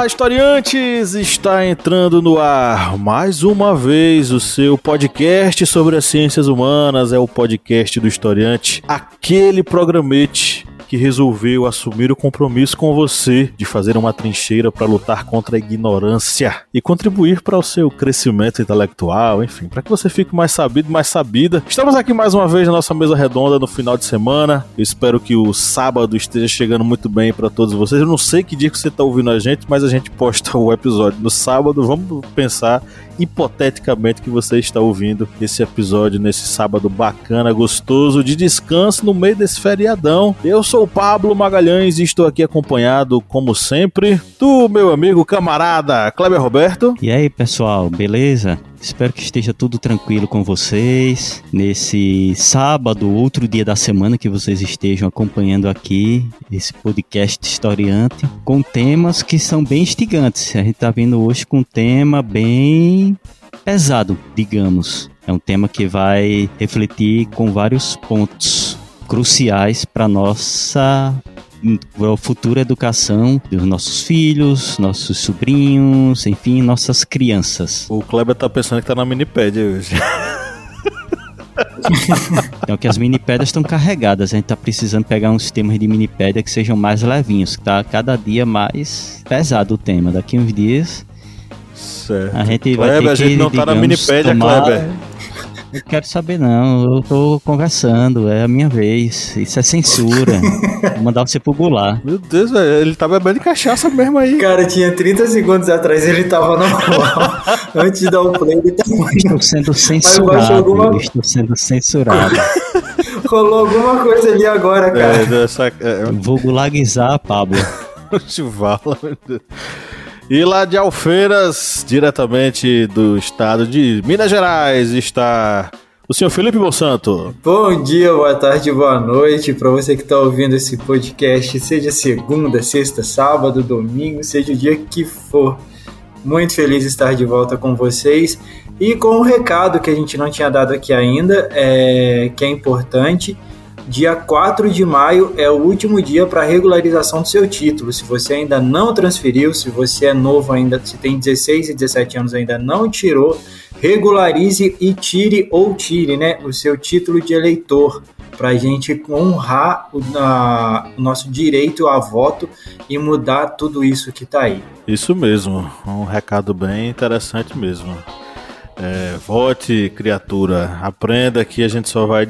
Olá, historiantes! Está entrando no ar mais uma vez o seu podcast sobre as ciências humanas. É o podcast do historiante, aquele programete que resolveu assumir o compromisso com você de fazer uma trincheira para lutar contra a ignorância e contribuir para o seu crescimento intelectual, enfim, para que você fique mais sabido, mais sabida. Estamos aqui mais uma vez na nossa mesa redonda no final de semana. Eu espero que o sábado esteja chegando muito bem para todos vocês. Eu não sei que dia que você está ouvindo a gente, mas a gente posta o episódio no sábado. Vamos pensar hipoteticamente que você está ouvindo esse episódio nesse sábado bacana, gostoso, de descanso no meio desse feriadão. Eu sou o Pablo Magalhães e estou aqui acompanhado, como sempre, do meu amigo camarada Kleber Roberto. E aí, pessoal, beleza? Espero que esteja tudo tranquilo com vocês nesse sábado, outro dia da semana que vocês estejam acompanhando aqui esse podcast historiante com temas que são bem instigantes. A gente está vindo hoje com um tema bem pesado, digamos. É um tema que vai refletir com vários pontos cruciais para nossa a futura educação dos nossos filhos, nossos sobrinhos, enfim, nossas crianças. O Kleber tá pensando que tá na minipédia hoje. Então que as minipédias estão carregadas, a gente tá precisando pegar uns temas de minipédia que sejam mais levinhos, que tá cada dia mais pesado o tema. Daqui uns dias certo. a gente Kleber, vai ter a gente que, não tá na minipédia, tomar... Kleber. Eu quero saber não, eu tô conversando, é a minha vez. Isso é censura. Vou mandar você pro Goulart. Meu Deus, velho, ele tá bebendo cachaça mesmo aí. Cara, tinha 30 segundos atrás ele tava normal. Antes de dar o play, ele tava. Estou sendo censurado. alguma- Estou sendo censurado. Rolou alguma coisa ali agora, cara. É, dessa, é, Vou gulagizar, Pablo. Chuvala, meu Deus. E lá de Alfeiras, diretamente do estado de Minas Gerais, está o senhor Felipe Monsanto. Bom dia, boa tarde, boa noite para você que está ouvindo esse podcast, seja segunda, sexta, sábado, domingo, seja o dia que for. Muito feliz de estar de volta com vocês e com um recado que a gente não tinha dado aqui ainda, é, que é importante. Dia 4 de maio é o último dia para regularização do seu título. Se você ainda não transferiu, se você é novo ainda, se tem 16 e 17 anos ainda não tirou, regularize e tire ou tire né, o seu título de eleitor para a gente honrar o, na- o nosso direito a voto e mudar tudo isso que está aí. Isso mesmo, um recado bem interessante mesmo. É, vote, criatura. Aprenda que a gente só vai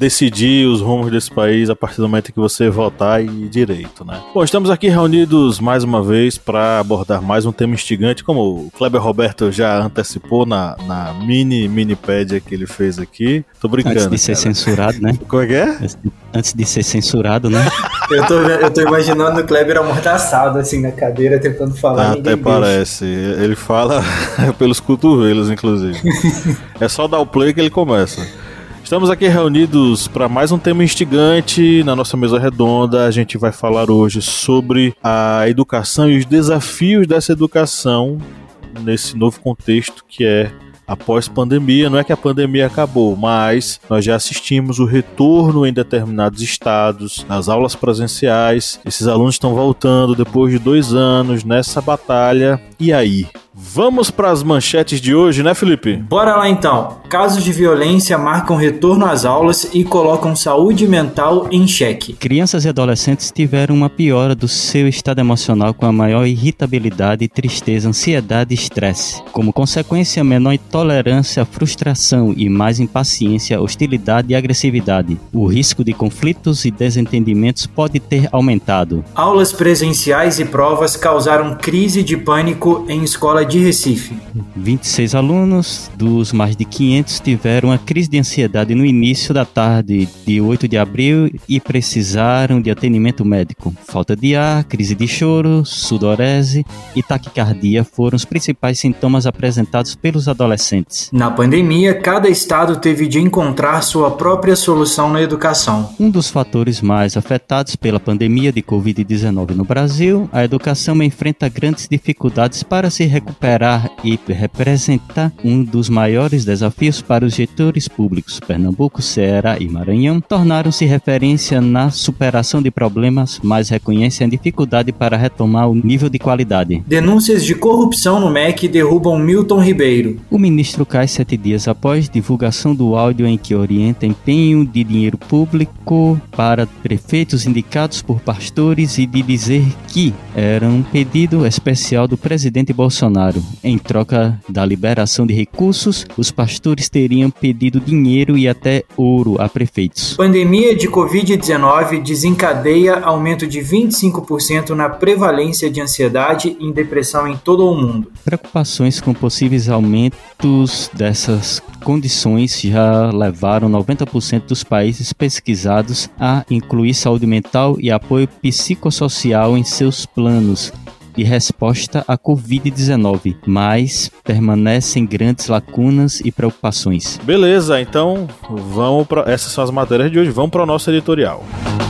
decidir os rumos desse país a partir do momento que você votar e direito, né? Bom, estamos aqui reunidos mais uma vez para abordar mais um tema instigante, como o Kleber Roberto já antecipou na, na mini minipédia que ele fez aqui. Tô brincando. Antes de ser cara. censurado, né? Como é que é? Antes de- ser censurado, né? Eu tô, eu tô imaginando o Kleber amordaçado assim na cadeira tentando falar. Até ninguém deixa. parece. Ele fala pelos cotovelos, inclusive. é só dar o play que ele começa. Estamos aqui reunidos para mais um tema instigante na nossa mesa redonda. A gente vai falar hoje sobre a educação e os desafios dessa educação nesse novo contexto que é após pandemia. Não é que a pandemia acabou, mas nós já assistimos o retorno em determinados estados, nas aulas presenciais. Esses alunos estão voltando depois de dois anos nessa batalha. E aí? Vamos para as manchetes de hoje, né, Felipe? Bora lá então. Casos de violência marcam retorno às aulas e colocam saúde mental em xeque. Crianças e adolescentes tiveram uma piora do seu estado emocional com a maior irritabilidade, tristeza, ansiedade e estresse. Como consequência, menor tolerância à frustração e mais impaciência, hostilidade e agressividade. O risco de conflitos e desentendimentos pode ter aumentado. Aulas presenciais e provas causaram crise de pânico em escola de Recife. 26 alunos dos mais de 500 tiveram uma crise de ansiedade no início da tarde de 8 de abril e precisaram de atendimento médico. Falta de ar, crise de choro, sudorese e taquicardia foram os principais sintomas apresentados pelos adolescentes. Na pandemia, cada estado teve de encontrar sua própria solução na educação. Um dos fatores mais afetados pela pandemia de Covid-19 no Brasil, a educação enfrenta grandes dificuldades para se recuperar e representa um dos maiores desafios para os gestores públicos. Pernambuco, Ceará e Maranhão tornaram-se referência na superação de problemas, mas reconhecem a dificuldade para retomar o nível de qualidade. Denúncias de corrupção no MEC derrubam Milton Ribeiro. O ministro cai sete dias após divulgação do áudio em que orienta empenho de dinheiro público para prefeitos indicados por pastores e de dizer que era um pedido especial do presidente Bolsonaro. Em troca da liberação de recursos, os pastores teriam pedido dinheiro e até ouro a prefeitos. Pandemia de Covid-19 desencadeia aumento de 25% na prevalência de ansiedade e depressão em todo o mundo. Preocupações com possíveis aumentos dessas condições já levaram 90% dos países pesquisados a incluir saúde mental e apoio psicossocial em seus planos de resposta à Covid-19, mas permanecem grandes lacunas e preocupações. Beleza, então vamos para essas são as matérias de hoje. Vamos para o nosso editorial. O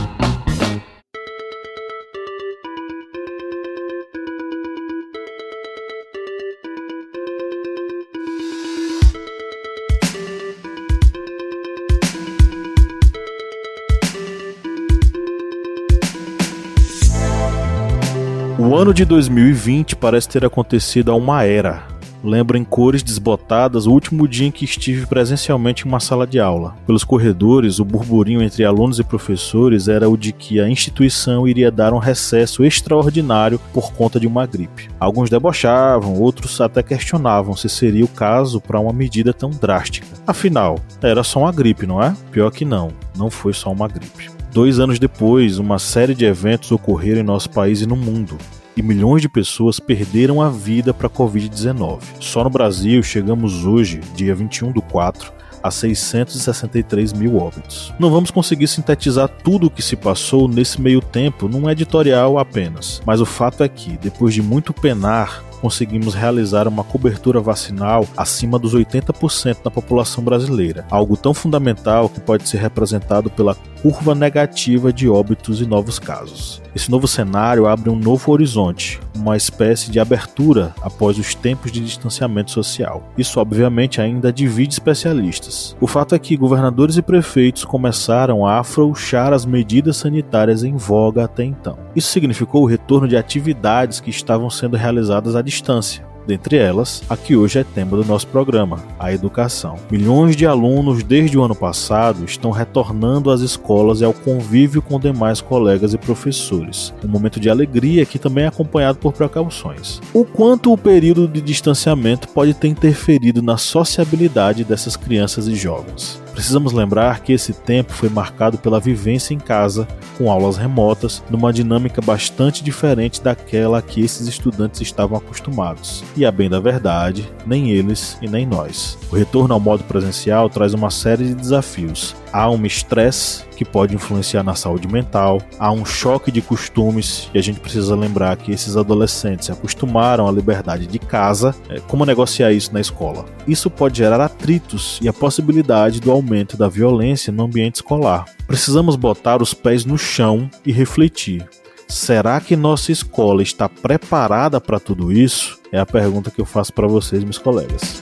ano de 2020 parece ter acontecido a uma era. Lembro em cores desbotadas o último dia em que estive presencialmente em uma sala de aula. Pelos corredores, o burburinho entre alunos e professores era o de que a instituição iria dar um recesso extraordinário por conta de uma gripe. Alguns debochavam, outros até questionavam se seria o caso para uma medida tão drástica. Afinal, era só uma gripe, não é? Pior que não, não foi só uma gripe. Dois anos depois, uma série de eventos ocorreram em nosso país e no mundo e milhões de pessoas perderam a vida para a Covid-19. Só no Brasil chegamos hoje, dia 21 do 4, a 663 mil óbitos. Não vamos conseguir sintetizar tudo o que se passou nesse meio tempo num editorial apenas, mas o fato é que, depois de muito penar, conseguimos realizar uma cobertura vacinal acima dos 80% da população brasileira, algo tão fundamental que pode ser representado pela curva negativa de óbitos e novos casos. Esse novo cenário abre um novo horizonte, uma espécie de abertura após os tempos de distanciamento social. Isso, obviamente, ainda divide especialistas. O fato é que governadores e prefeitos começaram a afrouxar as medidas sanitárias em voga até então. Isso significou o retorno de atividades que estavam sendo realizadas à distância dentre elas a que hoje é tema do nosso programa, a educação. Milhões de alunos desde o ano passado estão retornando às escolas e ao convívio com demais colegas e professores, um momento de alegria que também é acompanhado por precauções. O quanto o período de distanciamento pode ter interferido na sociabilidade dessas crianças e jovens? Precisamos lembrar que esse tempo foi marcado pela vivência em casa, com aulas remotas, numa dinâmica bastante diferente daquela a que esses estudantes estavam acostumados. E a bem da verdade, nem eles e nem nós. O retorno ao modo presencial traz uma série de desafios. Há um estresse que pode influenciar na saúde mental, há um choque de costumes e a gente precisa lembrar que esses adolescentes se acostumaram à liberdade de casa. É, como negociar isso na escola? Isso pode gerar atritos e a possibilidade do aumento da violência no ambiente escolar. Precisamos botar os pés no chão e refletir. Será que nossa escola está preparada para tudo isso? É a pergunta que eu faço para vocês, meus colegas.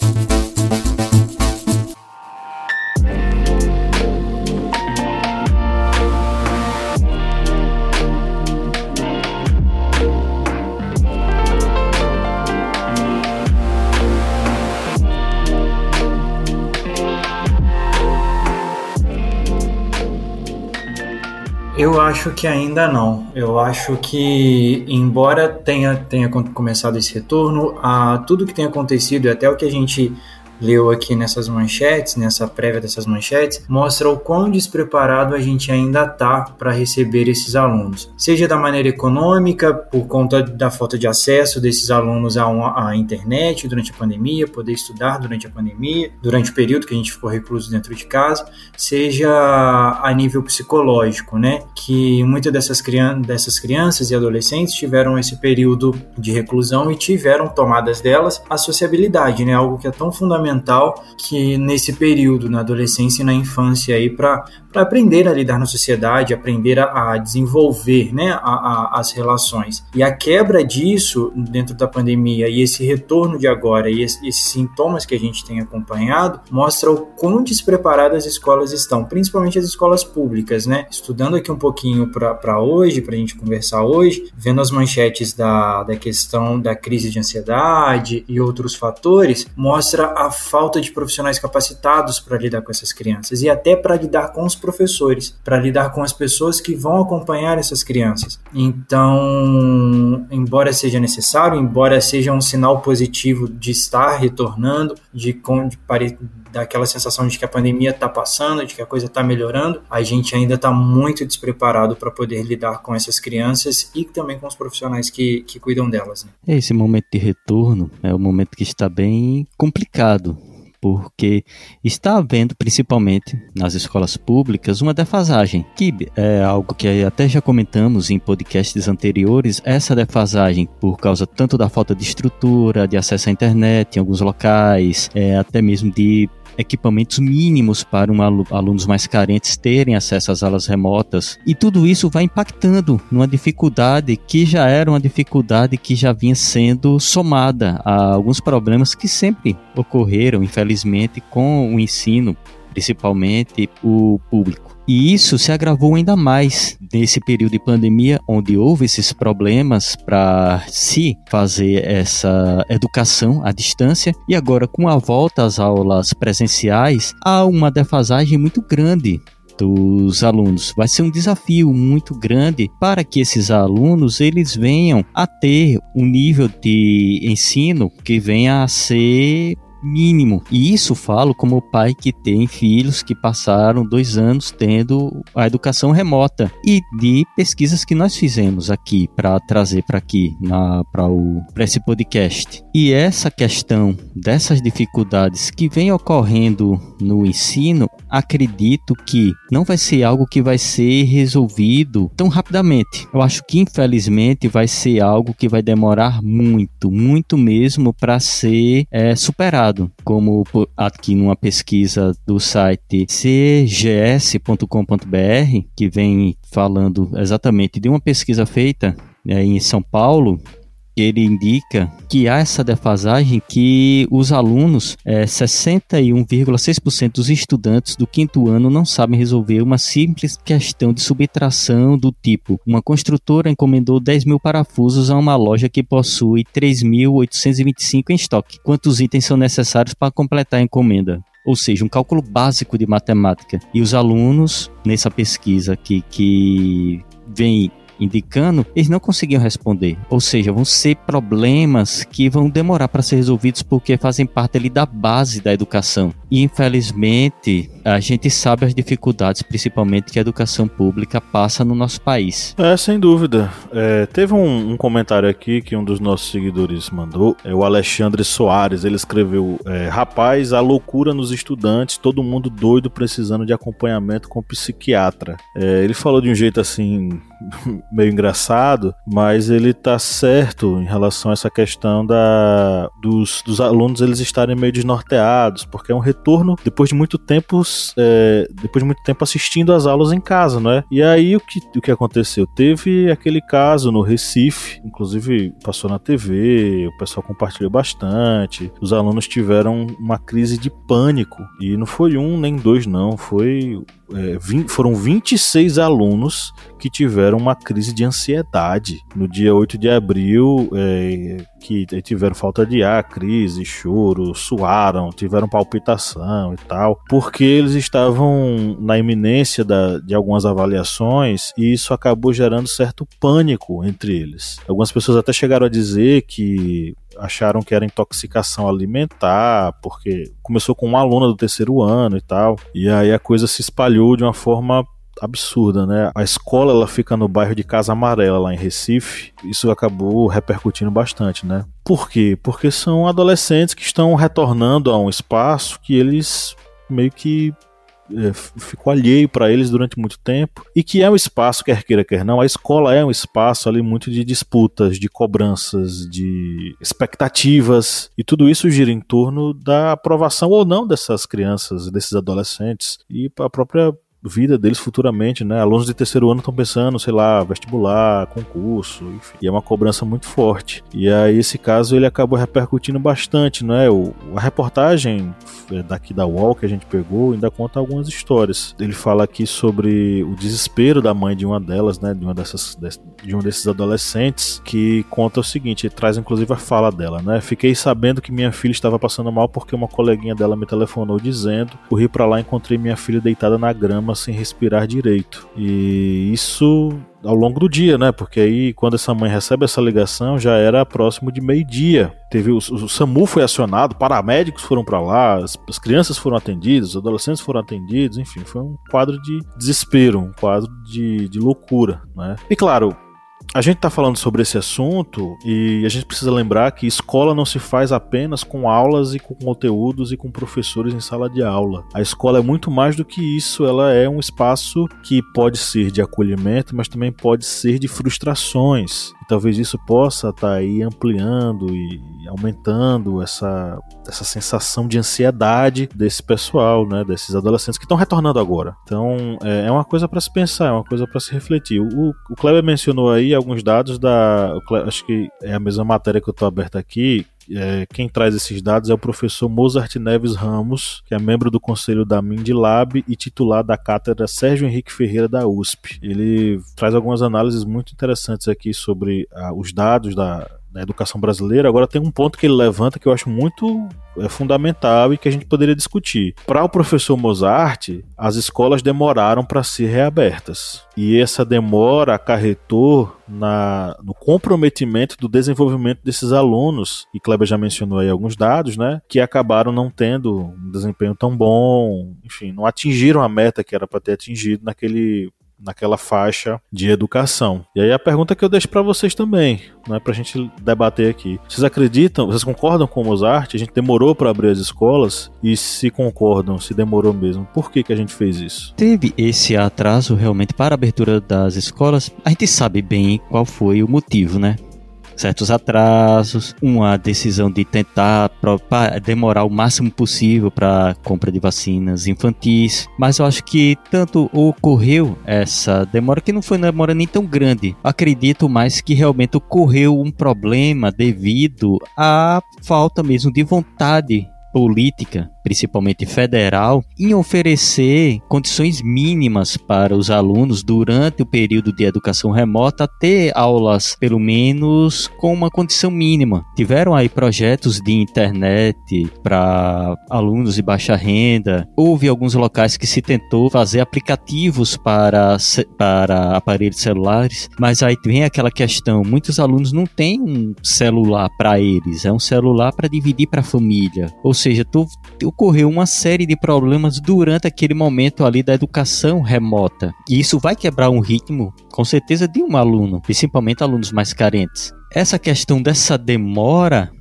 Acho que ainda não. Eu acho que, embora tenha, tenha começado esse retorno, a tudo que tem acontecido e até o que a gente leu aqui nessas manchetes, nessa prévia dessas manchetes, mostra o quão despreparado a gente ainda está para receber esses alunos. Seja da maneira econômica, por conta da falta de acesso desses alunos à, à internet durante a pandemia, poder estudar durante a pandemia, durante o período que a gente ficou recluso dentro de casa, seja a nível psicológico, né? Que muitas dessas, crian dessas crianças e adolescentes tiveram esse período de reclusão e tiveram tomadas delas a sociabilidade, né? Algo que é tão fundamental fundamental que nesse período, na adolescência e na infância aí, para aprender a lidar na sociedade, aprender a, a desenvolver né, a, a, as relações. E a quebra disso dentro da pandemia e esse retorno de agora e esse, esses sintomas que a gente tem acompanhado mostra o quão despreparadas as escolas estão, principalmente as escolas públicas, né? Estudando aqui um pouquinho para hoje, para a gente conversar hoje, vendo as manchetes da, da questão da crise de ansiedade e outros fatores, mostra a falta de profissionais capacitados para lidar com essas crianças e até para lidar com os professores, para lidar com as pessoas que vão acompanhar essas crianças. Então, embora seja necessário, embora seja um sinal positivo de estar retornando, de, de daquela sensação de que a pandemia está passando, de que a coisa está melhorando, a gente ainda está muito despreparado para poder lidar com essas crianças e também com os profissionais que, que cuidam delas. Né? Esse momento de retorno é um momento que está bem complicado porque está havendo, principalmente nas escolas públicas, uma defasagem, que é algo que até já comentamos em podcasts anteriores, essa defasagem por causa tanto da falta de estrutura, de acesso à internet em alguns locais, é, até mesmo de equipamentos mínimos para um alunos mais carentes terem acesso às aulas remotas. E tudo isso vai impactando numa dificuldade que já era uma dificuldade que já vinha sendo somada a alguns problemas que sempre ocorreram, infelizmente, com o ensino, principalmente o público. E isso se agravou ainda mais nesse período de pandemia, onde houve esses problemas para se fazer essa educação à distância, e agora com a volta às aulas presenciais, há uma defasagem muito grande dos alunos. Vai ser um desafio muito grande para que esses alunos eles venham a ter um nível de ensino que venha a ser mínimo. E isso falo como pai que tem filhos que passaram dois anos tendo a educação remota e de pesquisas que nós fizemos aqui para trazer para aqui para esse podcast. E essa questão dessas dificuldades que vem ocorrendo no ensino, acredito que não vai ser algo que vai ser resolvido tão rapidamente. Eu acho que infelizmente vai ser algo que vai demorar muito, muito mesmo para ser é, superado como aqui numa pesquisa do site cgs.com.br, que vem falando exatamente de uma pesquisa feita é, em São Paulo, ele indica que há essa defasagem que os alunos, é, 61,6% dos estudantes do quinto ano não sabem resolver uma simples questão de subtração do tipo uma construtora encomendou 10 mil parafusos a uma loja que possui 3.825 em estoque. Quantos itens são necessários para completar a encomenda? ou seja, um cálculo básico de matemática. E os alunos, nessa pesquisa aqui, que vem indicando, eles não conseguiam responder. Ou seja, vão ser problemas que vão demorar para ser resolvidos porque fazem parte ali da base da educação. E infelizmente, a gente sabe as dificuldades, principalmente que a educação pública passa no nosso país. É, sem dúvida. É, teve um, um, comentário aqui que um dos nossos seguidores mandou, é o Alexandre Soares. Ele escreveu: é, Rapaz, a loucura nos estudantes, todo mundo doido precisando de acompanhamento com psiquiatra. É, ele falou de um jeito assim meio engraçado, mas ele tá certo em relação a essa questão da, dos, dos alunos eles estarem meio desnorteados, porque é um retorno depois de muito tempo, é, depois de muito tempo assistindo às aulas em casa, não é? E aí o que, o que aconteceu? Teve aquele caso no Recife, inclusive passou na TV, o pessoal compartilhou bastante, os alunos tiveram uma crise de pânico, e não foi um nem dois não, foi é, 20, foram 26 alunos que tiveram uma crise de ansiedade no dia 8 de abril, é, que tiveram falta de ar, crise, choro, suaram, tiveram palpitação e tal, porque eles estavam na iminência da, de algumas avaliações e isso acabou gerando certo pânico entre eles. Algumas pessoas até chegaram a dizer que acharam que era intoxicação alimentar, porque começou com uma aluna do terceiro ano e tal, e aí a coisa se espalhou de uma forma absurda, né? A escola ela fica no bairro de Casa Amarela, lá em Recife. Isso acabou repercutindo bastante, né? Por quê? Porque são adolescentes que estão retornando a um espaço que eles meio que é, ficou alheio para eles durante muito tempo e que é um espaço, quer queira, quer não, a escola é um espaço ali muito de disputas, de cobranças, de expectativas e tudo isso gira em torno da aprovação ou não dessas crianças, desses adolescentes e a própria vida deles futuramente, né? Alunos de terceiro ano estão pensando, sei lá, vestibular, concurso, enfim. E é uma cobrança muito forte. E aí esse caso ele acabou repercutindo bastante, né? O, a reportagem é, daqui da UOL que a gente pegou ainda conta algumas histórias. Ele fala aqui sobre o desespero da mãe de uma delas, né? De uma dessas de um desses adolescentes que conta o seguinte, traz inclusive a fala dela, né? Fiquei sabendo que minha filha estava passando mal porque uma coleguinha dela me telefonou dizendo, corri para lá e encontrei minha filha deitada na grama sem respirar direito. E isso ao longo do dia, né? Porque aí, quando essa mãe recebe essa ligação, já era próximo de meio-dia. Teve o, o, SAMU foi acionado, paramédicos foram para lá, as, as, crianças foram atendidas, os adolescentes foram atendidos, enfim, foi um quadro de desespero, um quadro de, de loucura, né? E claro, a gente está falando sobre esse assunto e a gente precisa lembrar que escola não se faz apenas com aulas e com conteúdos e com professores em sala de aula. A escola é muito mais do que isso, ela é um espaço que pode ser de acolhimento, mas também pode ser de frustrações talvez isso possa estar tá aí ampliando e aumentando essa, essa sensação de ansiedade desse pessoal, né, desses adolescentes que estão retornando agora. Então é, é uma coisa para se pensar, é uma coisa para se refletir. O, o Kleber mencionou aí alguns dados da, acho que é a mesma matéria que eu estou aberta aqui, é, quem traz esses dados é o professor Mozart Neves Ramos, que é membro do conselho da Mindlab e titular da cátedra Sérgio Henrique Ferreira da USP. Ele traz algumas análises muito interessantes aqui sobre ah, os dados da, da educação brasileira. Agora tem um ponto que ele levanta que eu acho muito é, fundamental e que a gente poderia discutir. Para o professor Mozart, as escolas demoraram para ser reabertas. E essa demora acarretou na, no comprometimento do desenvolvimento desses alunos, e Kleber já mencionou aí alguns dados, né, que acabaram não tendo um desempenho tão bom, enfim, não atingiram a meta que era para ter atingido naquele naquela faixa de educação. E aí a pergunta que eu deixo para vocês também, né, para a gente debater aqui. Vocês acreditam, vocês concordam com o Mozart? A gente demorou para abrir as escolas? E se concordam, se demorou mesmo, por que, que a gente fez isso? Teve esse atraso realmente para a abertura das escolas. A gente sabe bem qual foi o motivo, né? Certos atrasos, uma decisão de tentar demorar o máximo possível para compra de vacinas infantis, mas eu acho que tanto ocorreu essa demora que não foi uma demora nem tão grande. Acredito mais que realmente ocorreu um problema devido à falta mesmo de vontade política principalmente federal, em oferecer condições mínimas para os alunos durante o período de educação remota ter aulas, pelo menos, com uma condição mínima. Tiveram aí projetos de internet para alunos de baixa renda. Houve alguns locais que se tentou fazer aplicativos para, para aparelhos celulares, mas aí vem aquela questão: muitos alunos não têm um celular para eles, é um celular para dividir para a família. Ou seja, tu, ocorreu uma série de problemas durante aquele momento ali da educação remota. E isso vai quebrar um ritmo, com certeza, de um aluno, principalmente alunos mais carentes. Essa questão dessa demora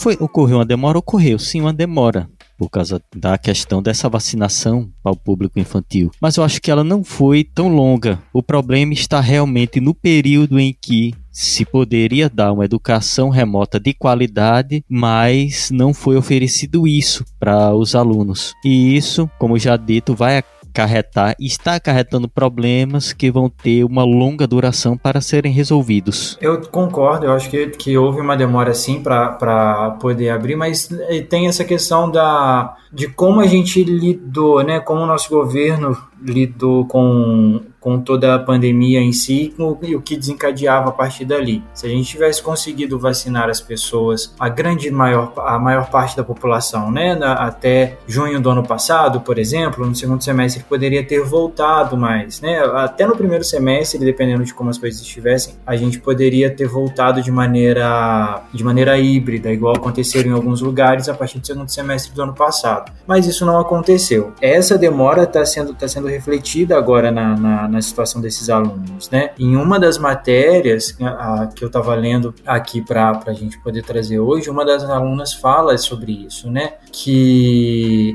foi ocorreu uma demora, ocorreu sim uma demora por causa da questão dessa vacinação para o público infantil. Mas eu acho que ela não foi tão longa. O problema está realmente no período em que se poderia dar uma educação remota de qualidade, mas não foi oferecido isso para os alunos. E isso, como já dito, vai acarretar e está acarretando problemas que vão ter uma longa duração para serem resolvidos. Eu concordo, eu acho que, que houve uma demora sim para poder abrir, mas eh, tem essa questão da, de como a gente lidou, né, como o nosso governo lidou com, com toda a pandemia em si e o que desencadeava a partir dali. Se a gente tivesse conseguido vacinar as pessoas, a grande maior, a maior parte da população, né, na, até junho do ano passado, por exemplo, no segundo semestre poderia ter voltado mais, né, até no primeiro semestre, dependendo de como as coisas estivessem, a gente poderia ter voltado de maneira de maneira híbrida, igual aconteceram em alguns lugares a partir do segundo semestre do ano passado. Mas isso não aconteceu. Essa demora está sendo, tá sendo refletida agora na, na, na, situação desses alunos, né? Em uma das matérias a, que eu estava lendo aqui para a gente poder trazer hoje, uma das alunas fala sobre isso, né? Que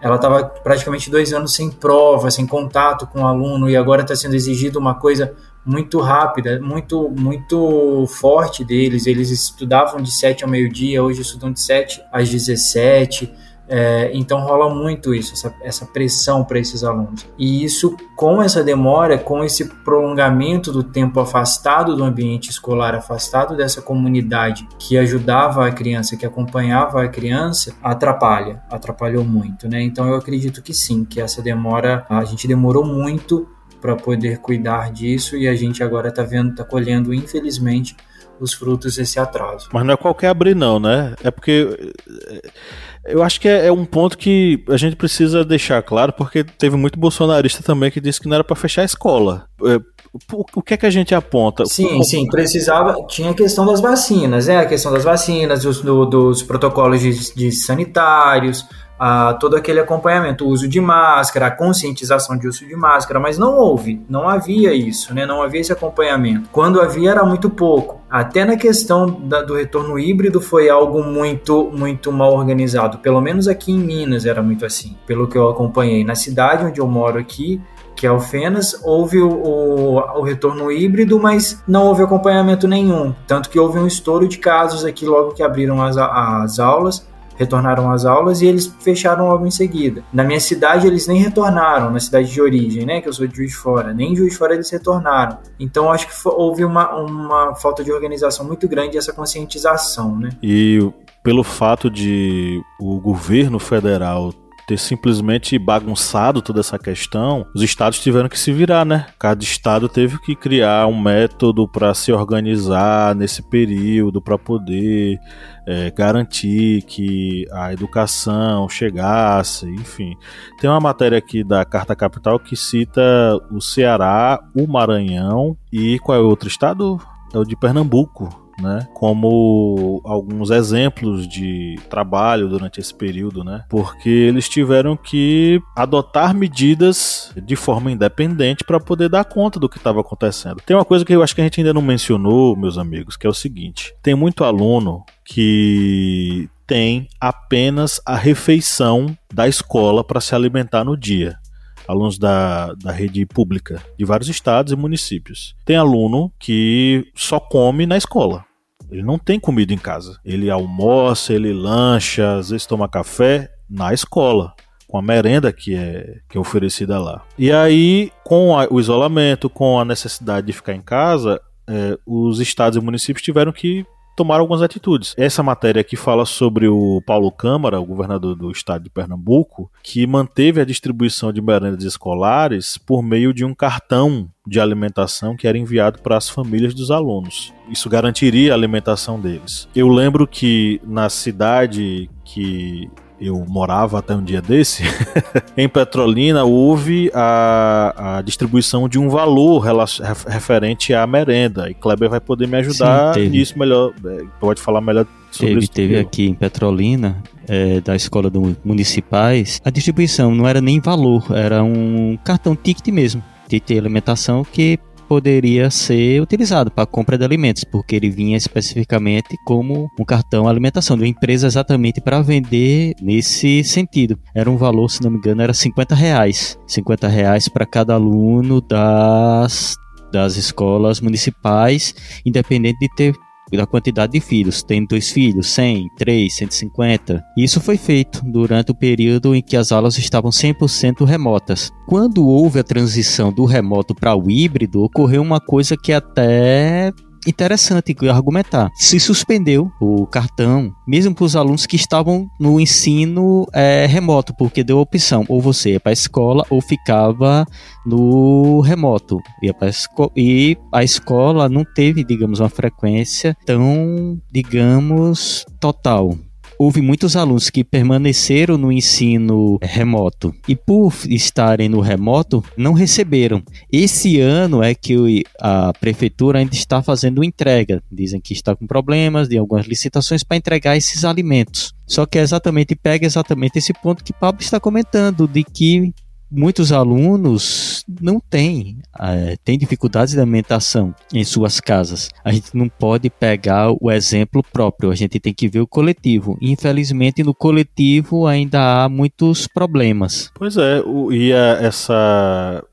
ela estava praticamente dois anos sem prova, sem contato com o aluno e agora está sendo exigido uma coisa muito rápida, muito muito forte deles. Eles estudavam de 7 ao meio-dia, hoje estudam de 7 às 17 é, então rola muito isso, essa, essa pressão para esses alunos. E isso, com essa demora, com esse prolongamento do tempo afastado do ambiente escolar, afastado dessa comunidade que ajudava a criança, que acompanhava a criança, atrapalha, atrapalhou muito, né? Então eu acredito que sim, que essa demora, a gente demorou muito para poder cuidar disso e a gente agora está vendo, está colhendo, infelizmente, os frutos desse atraso. Mas não é qualquer abrir não, né? É porque eu acho que é, é, um ponto que a gente precisa deixar claro, porque teve muito bolsonarista também que disse que não era para fechar a escola. É, o que é que a gente aponta? Sim, sim, precisava. Tinha a questão das vacinas, né? A questão das vacinas, dos, do, dos protocolos de, de sanitários, a, todo aquele acompanhamento, o uso de máscara, a conscientização de uso de máscara, mas não houve, não havia isso, né? não havia esse acompanhamento. Quando havia era muito pouco. Até na questão da, do retorno híbrido foi algo muito, muito mal organizado. Pelo menos aqui em Minas era muito assim, pelo que eu acompanhei. Na cidade onde eu moro aqui, que é Alfenas, houve o, o, o, retorno híbrido, mas não houve acompanhamento nenhum. Tanto que houve um estouro de casos aqui logo que abriram as, as aulas retornaram às aulas e eles fecharam logo em seguida. Na minha cidade eles nem retornaram, na cidade de origem, né, que eu sou de Juiz de Fora, nem em Juiz de Fora eles retornaram. Então acho que houve uma, uma falta de organização muito grande essa conscientização, né? E pelo fato de o governo federal ter simplesmente bagunçado toda essa questão, os estados tiveram que se virar, né? Cada estado teve que criar um método para se organizar nesse período, para poder é, garantir que a educação chegasse, enfim. Tem uma matéria aqui da Carta Capital que cita o Ceará, o Maranhão e qual é o outro estado? É o de Pernambuco né? Como alguns exemplos de trabalho durante esse período, né? Porque eles tiveram que adotar medidas de forma independente para poder dar conta do que estava acontecendo. Tem uma coisa que eu acho que a gente ainda não mencionou, meus amigos, que é o seguinte: tem muito aluno que tem apenas a refeição da escola para se alimentar no dia alunos da, da rede pública de vários estados e municípios. Tem aluno que só come na escola. Ele não tem comida em casa. Ele almoça, ele lancha, às vezes toma café na escola com a merenda que é, que é oferecida lá. E aí, com a, o isolamento, com a necessidade de ficar em casa, é, os estados e municípios tiveram que tomaram algumas atitudes. Essa matéria aqui fala sobre o Paulo Câmara, o governador do estado de Pernambuco, que manteve a distribuição de merendas escolares por meio de um cartão de alimentação que era enviado para as famílias dos alunos. Isso garantiria a alimentação deles. Eu lembro que na cidade que eu morava até um dia desse, em Petrolina houve a, a, distribuição de um valor referente à merenda. E Kleber vai poder me ajudar Sim, nisso melhor. É, pode falar melhor sobre teve, isso. Teve aqui em Petrolina, é, da escola do municipais, a distribuição não era nem valor, era um cartão ticket mesmo. De alimentação que poderia ser utilizado para compra de alimentos, porque ele vinha especificamente como um cartão alimentação de uma empresa exatamente para vender nesse sentido. Era um valor, se não me engano, era 50 reais. 50 reais para cada aluno das das escolas municipais, independente de ter da quantidade de filhos. Tem dois filhos, 100, 3, 150. Isso foi feito durante o período em que as aulas estavam 100% remotas. Quando houve a transição do remoto para o híbrido, ocorreu uma coisa que até interessante argumentar. Se suspendeu o cartão, mesmo para os alunos que estavam no ensino é, remoto, porque deu a opção, ou você ia para a escola ou ficava no remoto. Ia esco e a escola não teve, digamos, uma frequência tão, digamos, total houve muitos alunos que permaneceram no ensino remoto e por estarem no remoto não receberam. Esse ano é que a prefeitura ainda está fazendo entrega. Dizem que está com problemas de algumas licitações para entregar esses alimentos. Só que é exatamente pega exatamente esse ponto que Pablo está comentando de que muitos alunos não têm, é, têm dificuldades de alimentação em suas casas. A gente não pode pegar o exemplo próprio, a gente tem que ver o coletivo. Infelizmente, no coletivo ainda há muitos problemas. Pois é, o, e a, essa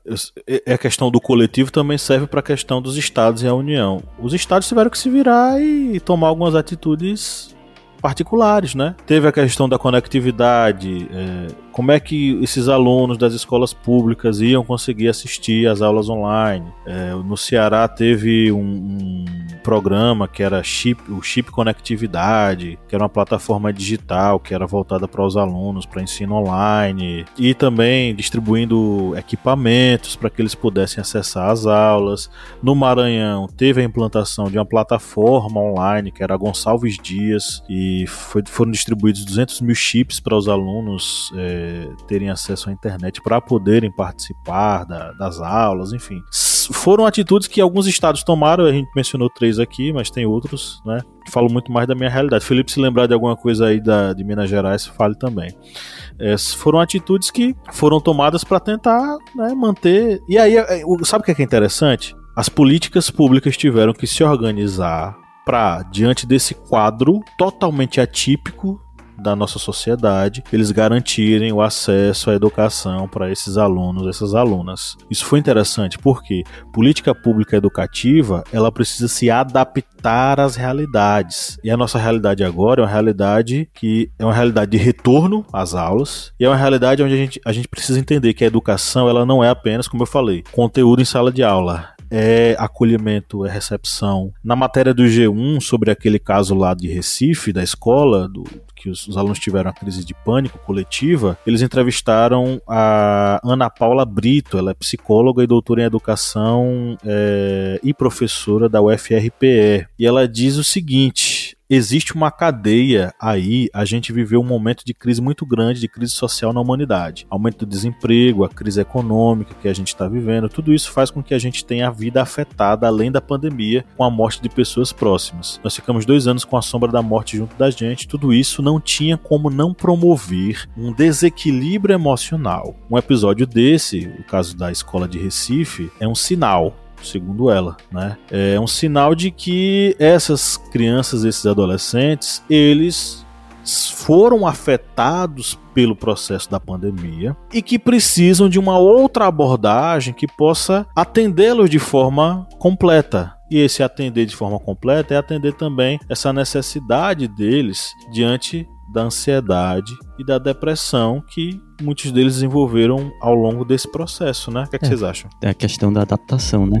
a questão do coletivo também serve para a questão dos estados e a União. Os estados tiveram que se virar e tomar algumas atitudes particulares, né? Teve a questão da conectividade, é, como é que esses alunos das escolas públicas iam conseguir assistir às aulas online. É, no Ceará teve um, um, programa que era chip, o Chip Conectividade, que era uma plataforma digital que era voltada para os alunos, para ensino online, e também distribuindo equipamentos para que eles pudessem acessar as aulas. No Maranhão teve a implantação de uma plataforma online que era Gonçalves Dias, e foi, foram distribuídos 200 mil chips para os alunos. É, terem acesso à internet para poderem participar da, das aulas, enfim. Foram atitudes que alguns estados tomaram, a gente mencionou três aqui, mas tem outros, né? Que falam muito mais da minha realidade. Felipe, se lembrar de alguma coisa aí da, de Minas Gerais, fale também. É, foram atitudes que foram tomadas para tentar né, manter. E aí, é, sabe o é, que é interessante? As políticas públicas tiveram que se organizar para, diante desse quadro totalmente atípico da nossa sociedade, eles garantirem o acesso à educação para esses alunos, essas alunas. Isso foi interessante porque política pública educativa, ela precisa se adaptar às realidades. E a nossa realidade agora é uma realidade que é uma realidade de retorno às aulas e é uma realidade onde a gente, a gente precisa entender que a educação, ela não é apenas, como eu falei, conteúdo em sala de aula é acolhimento, é recepção. Na matéria do G1 sobre aquele caso lá de Recife, da escola, do, que os, os, alunos tiveram a crise de pânico coletiva, eles entrevistaram a Ana Paula Brito, ela é psicóloga e doutora em educação é, e professora da UFRPE. E ela diz o seguinte: existe uma cadeia aí, a gente viveu um momento de crise muito grande, de crise social na humanidade. Aumento do desemprego, a crise econômica que a gente está vivendo, tudo isso faz com que a gente tenha a vida afetada além da pandemia, com a morte de pessoas próximas. Nós ficamos dois anos com a sombra da morte junto da gente, tudo isso não tinha como não promover um desequilíbrio emocional. Um episódio desse, o caso da escola de Recife, é um sinal segundo ela, né? É um sinal de que essas crianças, esses adolescentes, eles foram afetados pelo processo da pandemia e que precisam de uma outra abordagem que possa atendê-los de forma completa. E esse atender de forma completa é atender também essa necessidade deles diante da ansiedade e da depressão que muitos deles desenvolveram ao longo desse processo, né? O que, é que é, vocês acham? É a questão da adaptação, né?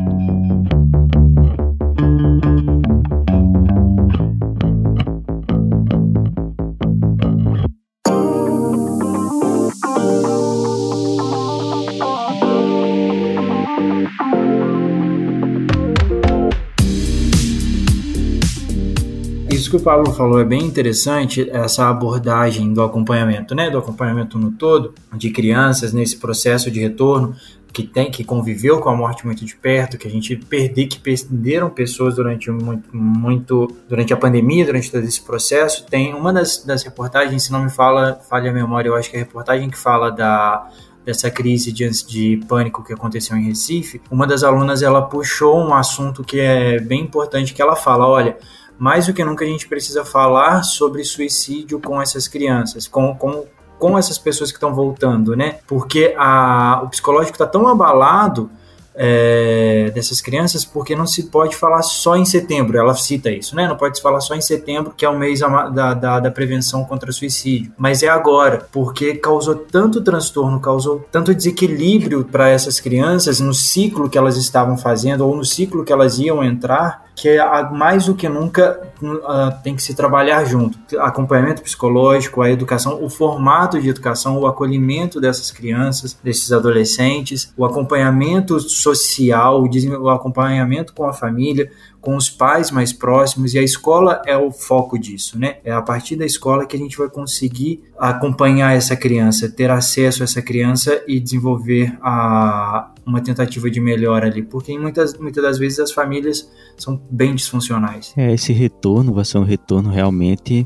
Que o Pablo falou é bem interessante, essa abordagem do acompanhamento, né? Do acompanhamento no todo, de crianças nesse processo de retorno, que tem que conviveu com a morte muito de perto, que a gente perdeu, que perderam pessoas durante muito, muito durante a pandemia, durante todo esse processo. Tem uma das, das reportagens, se não me fala, falha a memória, eu acho que é a reportagem que fala da dessa crise de, de pânico que aconteceu em Recife, uma das alunas ela puxou um assunto que é bem importante que ela fala, olha, mais do que nunca a gente precisa falar sobre suicídio com essas crianças, com, com, com essas pessoas que estão voltando, né? Porque a, o psicológico está tão abalado é, dessas crianças, porque não se pode falar só em setembro, ela cita isso, né? Não pode se falar só em setembro, que é o mês da, da, da prevenção contra o suicídio, mas é agora, porque causou tanto transtorno, causou tanto desequilíbrio para essas crianças no ciclo que elas estavam fazendo ou no ciclo que elas iam entrar, que é mais do que nunca uh, tem que se trabalhar junto. Acompanhamento psicológico, a educação, o formato de educação, o acolhimento dessas crianças, desses adolescentes, o acompanhamento social, o acompanhamento com a família, com os pais mais próximos, e a escola é o foco disso, né? É a partir da escola que a gente vai conseguir acompanhar essa criança, ter acesso a essa criança e desenvolver a, uma tentativa de melhora ali, porque muitas, muitas das vezes as famílias são bem disfuncionais. É, esse retorno vai ser um retorno realmente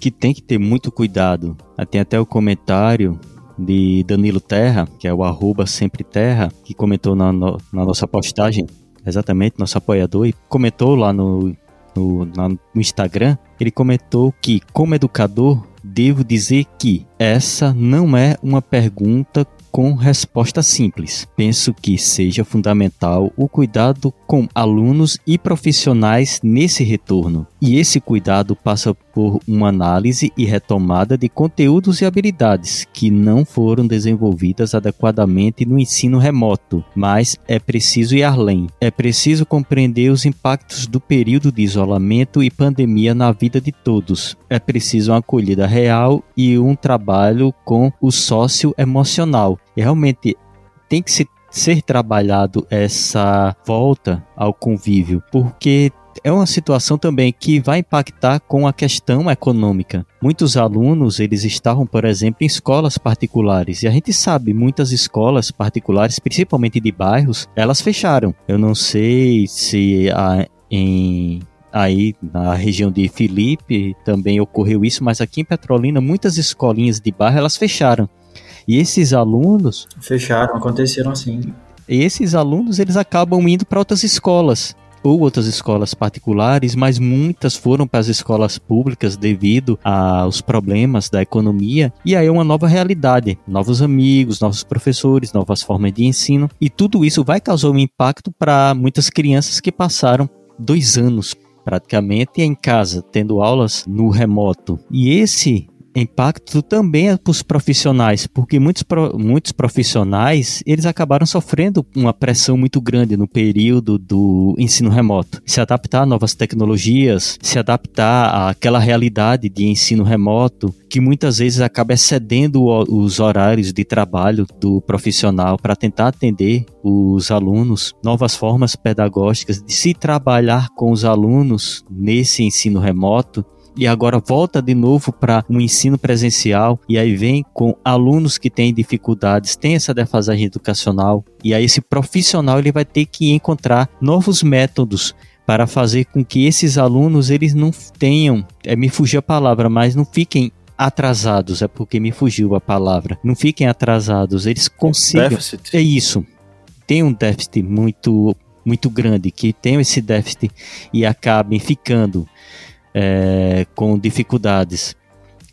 que tem que ter muito cuidado. Tem até o comentário de Danilo Terra, que é o arroba sempre terra, que comentou na, no, na nossa postagem, exatamente, nosso apoiador, e comentou lá no, no, na, no Instagram, ele comentou que, como educador, devo dizer que essa não é uma pergunta com resposta simples. Penso que seja fundamental o cuidado com alunos e profissionais nesse retorno. E esse cuidado passa por uma análise e retomada de conteúdos e habilidades que não foram desenvolvidas adequadamente no ensino remoto, mas é preciso ir além. É preciso compreender os impactos do período de isolamento e pandemia na vida de todos. É preciso uma acolhida real e um trabalho com o sócio emocional. E realmente tem que se ser trabalhado essa volta ao convívio, porque é uma situação também que vai impactar com a questão econômica. Muitos alunos, eles estavam, por exemplo, em escolas particulares, e a gente sabe, muitas escolas particulares, principalmente de bairros, elas fecharam. Eu não sei se a, em aí na região de Felipe também ocorreu isso, mas aqui em Petrolina muitas escolinhas de bairro elas fecharam. E esses alunos fecharam, aconteceram assim. E esses alunos eles acabam indo para outras escolas ou outras escolas particulares, mas muitas foram para as escolas públicas devido aos problemas da economia. E aí é uma nova realidade, novos amigos, novos professores, novas formas de ensino, e tudo isso vai causar um impacto para muitas crianças que passaram dois anos praticamente em casa, tendo aulas no remoto. E esse impacto também é para os profissionais, porque muitos, muitos profissionais eles acabaram sofrendo uma pressão muito grande no período do ensino remoto. Se adaptar a novas tecnologias, se adaptar àquela realidade de ensino remoto que muitas vezes acaba excedendo os horários de trabalho do profissional para tentar atender os alunos, novas formas pedagógicas de se trabalhar com os alunos nesse ensino remoto e agora volta de novo para um ensino presencial e aí vem com alunos que têm dificuldades, tem essa defasagem educacional e aí esse profissional ele vai ter que encontrar novos métodos para fazer com que esses alunos eles não tenham, é me fugir a palavra, mas não fiquem atrasados, é porque me fugiu a palavra. Não fiquem atrasados, eles consigam. Déficit. É isso tem um déficit muito muito grande, que tenham esse déficit e acabem ficando é, com dificuldades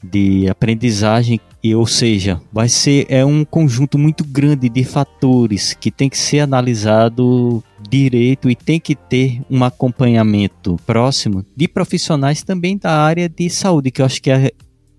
de aprendizagem e ou seja, vai ser é um conjunto muito grande de fatores que tem que ser analisado direito e tem que ter um acompanhamento próximo de profissionais também da área de saúde, que eu acho que é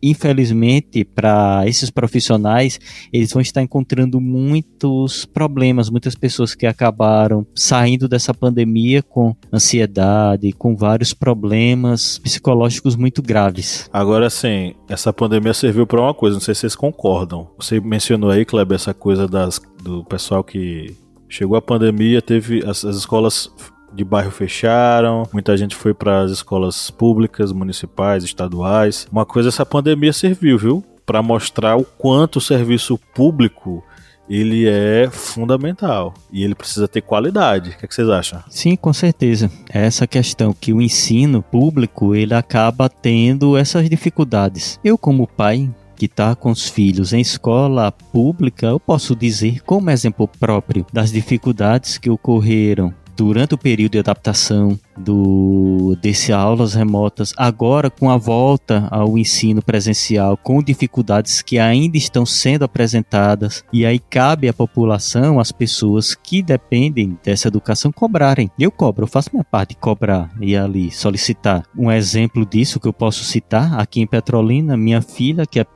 infelizmente, para esses profissionais, eles vão estar encontrando muitos problemas, muitas pessoas que acabaram saindo dessa pandemia com ansiedade, com vários problemas psicológicos muito graves. Agora sim, essa pandemia serviu para uma coisa, não sei se vocês concordam. Você mencionou aí, Kleber, essa coisa das, do pessoal que chegou a pandemia, teve as, as escolas de bairro fecharam, muita gente foi para as escolas públicas, municipais, estaduais. Uma coisa essa pandemia serviu, viu? Para mostrar o quanto o serviço público ele é fundamental e ele precisa ter qualidade. O que, é que, vocês acham? Sim, com certeza. É essa questão que o ensino público ele acaba tendo essas dificuldades. Eu como pai que está com os filhos em escola pública, eu posso dizer como exemplo próprio das dificuldades que ocorreram durante o período de adaptação do desse aulas remotas, agora com a volta ao ensino presencial, com dificuldades que ainda estão sendo apresentadas, e aí cabe à população, às pessoas que dependem dessa educação cobrarem. Eu cobro, eu faço minha parte de cobrar e ali solicitar. Um exemplo disso que eu posso citar aqui em Petrolina, minha filha que é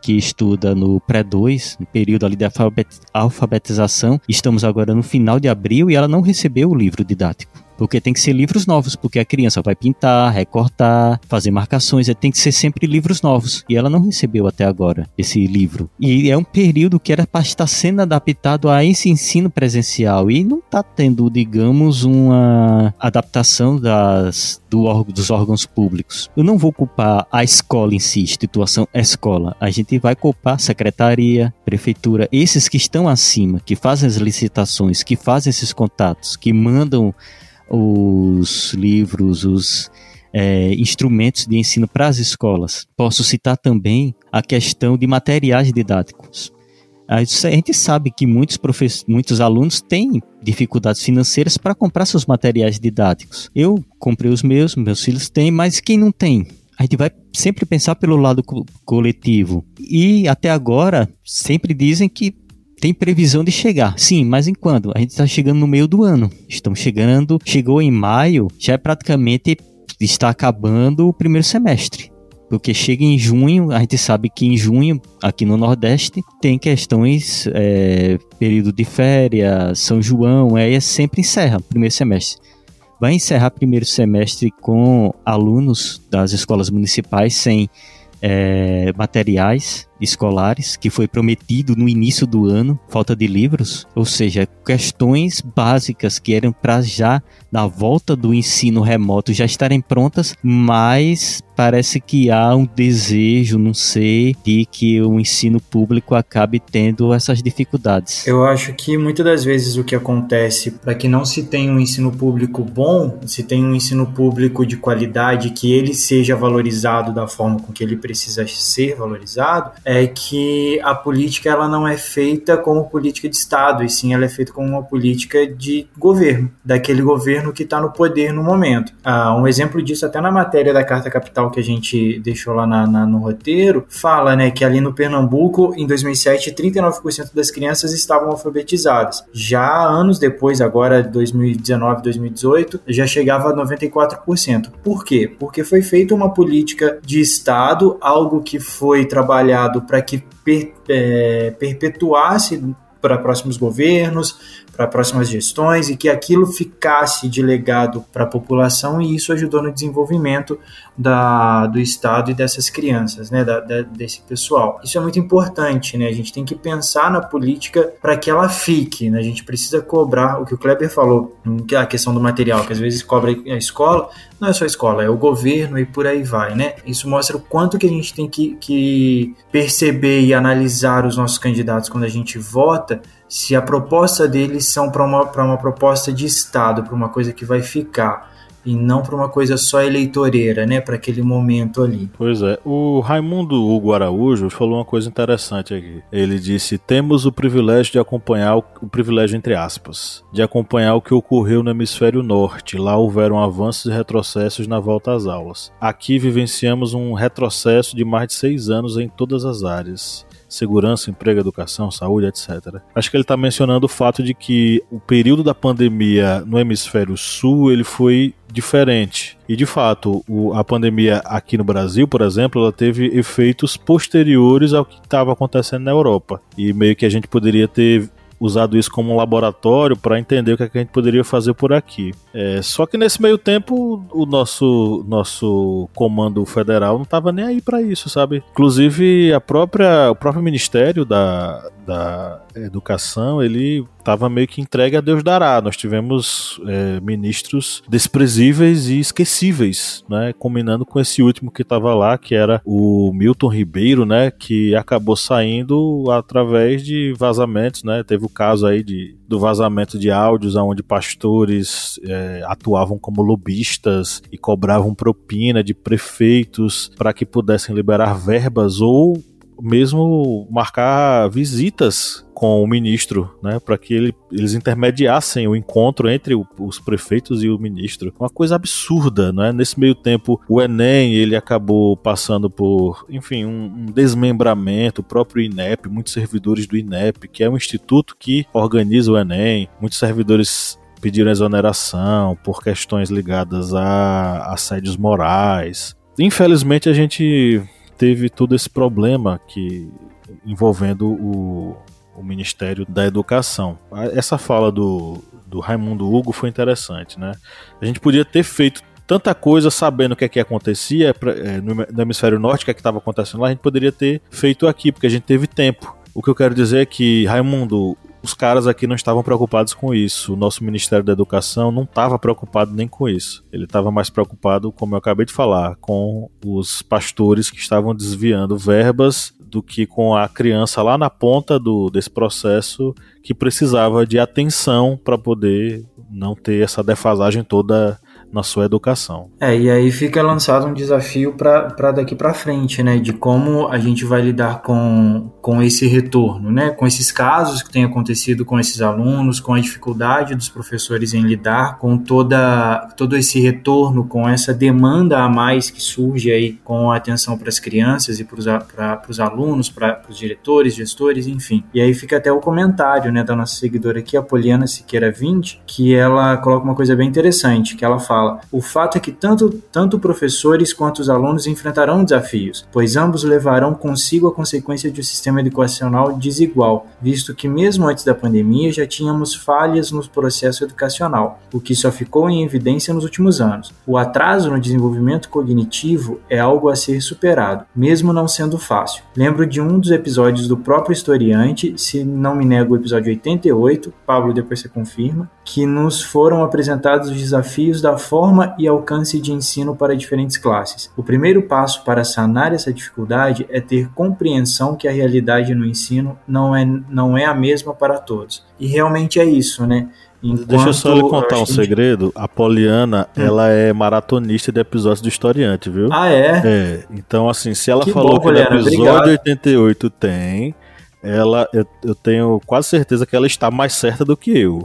que estuda no pré-2, no período ali de alfabetização. Estamos agora no final de abril e ela não recebeu o livro didático. Porque tem que ser livros novos, porque a criança vai pintar, recortar, fazer marcações, tem que ser sempre livros novos. E ela não recebeu até agora esse livro. E é um período que era para estar sendo adaptado a esse ensino presencial e não está tendo, digamos, uma adaptação das, do dos órgãos públicos. Eu não vou culpar a escola em si, instituição escola. A gente vai culpar secretaria, prefeitura, esses que estão acima, que fazem as licitações, que fazem esses contatos, que mandam os livros, os é, instrumentos de ensino para as escolas. Posso citar também a questão de materiais didáticos. A gente sabe que muitos, muitos alunos têm dificuldades financeiras para comprar seus materiais didáticos. Eu comprei os meus, meus filhos têm, mas quem não tem? A gente vai sempre pensar pelo lado co coletivo. E até agora, sempre dizem que tem previsão de chegar. Sim, mas em quando? A gente está chegando no meio do ano. Estamos chegando, chegou em maio, já é praticamente está acabando o primeiro semestre. Porque chega em junho, a gente sabe que em junho, aqui no Nordeste, tem questões, é, período de férias, São João, aí é sempre encerra primeiro semestre. Vai encerrar primeiro semestre com alunos das escolas municipais sem é, materiais escolares que foi prometido no início do ano, falta de livros, ou seja, questões básicas que eram para já na volta do ensino remoto já estarem prontas, mas parece que há um desejo, não sei, de que o ensino público acabe tendo essas dificuldades. Eu acho que muitas das vezes o que acontece para que não se tenha um ensino público bom, se tem um ensino público de qualidade, que ele seja valorizado da forma com que ele precisa ser valorizado, é que a política ela não é feita como política de Estado, e sim ela é feita como uma política de governo, daquele governo que está no poder no momento. Ah, um exemplo disso, até na matéria da Carta Capital que a gente deixou lá na, na, no roteiro, fala né, que ali no Pernambuco, em 2007, 39% das crianças estavam alfabetizadas. Já anos depois, agora 2019, 2018, já chegava a 94%. Por quê? Porque foi feita uma política de Estado, algo que foi trabalhado para que per, é, perpetuasse para próximos governos, para próximas gestões e que aquilo ficasse de legado para a população e isso ajudou no desenvolvimento da, do Estado e dessas crianças, né, da, da, desse pessoal. Isso é muito importante, né? A gente tem que pensar na política para que ela fique, né? A gente precisa cobrar o que o Kleber falou, a questão do material, que às vezes cobra a escola, não é só a escola, é o governo e por aí vai, né? Isso mostra o quanto que a gente tem que, que perceber e analisar os nossos candidatos quando a gente vota se a proposta deles são para uma, uma proposta de Estado, para uma coisa que vai ficar. e não para uma coisa só eleitoreira, né, para aquele momento ali. Pois é, o Raimundo Hugo Araújo falou uma coisa interessante aqui. Ele disse: "Temos o privilégio de acompanhar o, o privilégio entre aspas, de acompanhar o que ocorreu no hemisfério norte. Lá houveram avanços e retrocessos na volta às aulas. Aqui vivenciamos um retrocesso de mais de seis anos em todas as áreas segurança, emprego, educação, saúde, etc. Acho que ele está mencionando o fato de que o período da pandemia no hemisfério sul ele foi diferente. E de fato, o, a pandemia aqui no Brasil, por exemplo, ela teve efeitos posteriores ao que estava acontecendo na Europa. E meio que a gente poderia ter usado isso como um laboratório para entender o que, é que, a gente poderia fazer por aqui. É, só que nesse meio tempo o nosso nosso comando federal não estava nem aí para isso, sabe? Inclusive a própria o próprio ministério da, da educação ele estava meio que entregue a Deus dará. Nós tivemos é, ministros desprezíveis e esquecíveis, né? Combinando com esse último que estava lá, que era o Milton Ribeiro, né? Que acabou saindo através de vazamentos, né? Teve o caso aí de, do vazamento de áudios onde pastores é, atuavam como lobistas e cobravam propina de prefeitos para que pudessem liberar verbas ou mesmo marcar visitas com o ministro, né, para que ele, eles intermediassem o encontro entre o, os prefeitos e o ministro. Uma coisa absurda, né? Nesse meio tempo, o Enem ele acabou passando por, enfim, um, um desmembramento. O próprio INEP, muitos servidores do INEP, que é um instituto que organiza o Enem, muitos servidores pediram exoneração por questões ligadas a assédios morais. Infelizmente a gente teve todo esse problema que envolvendo o, o Ministério da Educação. Essa fala do, do Raimundo Hugo foi interessante, né? A gente podia ter feito tanta coisa sabendo o que é que acontecia é, no hemisfério norte, o que é que estava acontecendo lá, a gente poderia ter feito aqui, porque a gente teve tempo. O que eu quero dizer é que, Raimundo, os caras aqui não estavam preocupados com isso. O nosso Ministério da Educação não estava preocupado nem com isso. Ele estava mais preocupado, como eu acabei de falar, com os pastores que estavam desviando verbas do que com a criança lá na ponta do, desse processo que precisava de atenção para poder não ter essa defasagem toda na sua educação. É, e aí fica lançado um desafio para daqui para frente, né, de como a gente vai lidar com, com esse retorno, né, com esses casos que têm acontecido com esses alunos, com a dificuldade dos professores em lidar com toda todo esse retorno, com essa demanda a mais que surge aí com a atenção para as crianças e para os alunos, para os diretores, gestores, enfim. E aí fica até o comentário, né, da nossa seguidora aqui, a Poliana Siqueira 20, que ela coloca uma coisa bem interessante, que ela fala fala: o fato é que tanto, tanto professores quanto os alunos enfrentarão desafios, pois ambos levarão consigo a consequência de um sistema educacional desigual, visto que mesmo antes da pandemia já tínhamos falhas no processo educacional, o que só ficou em evidência nos últimos anos. O atraso no desenvolvimento cognitivo é algo a ser superado, mesmo não sendo fácil. Lembro de um dos episódios do próprio historiante, se não me nego o episódio 88, Pablo depois você confirma, que nos foram apresentados os desafios da forma e alcance de ensino para diferentes classes. O primeiro passo para sanar essa dificuldade é ter compreensão que a realidade no ensino não é, não é a mesma para todos. E realmente é isso, né? Enquanto, Deixa eu só lhe contar um segredo. A Poliana, hum. ela é maratonista de episódios do Historiante, viu? Ah, é? É. Então, assim, se ela que falou bom, que no episódio obrigado. 88 tem, ela eu, eu, tenho quase certeza que ela está mais certa do que eu.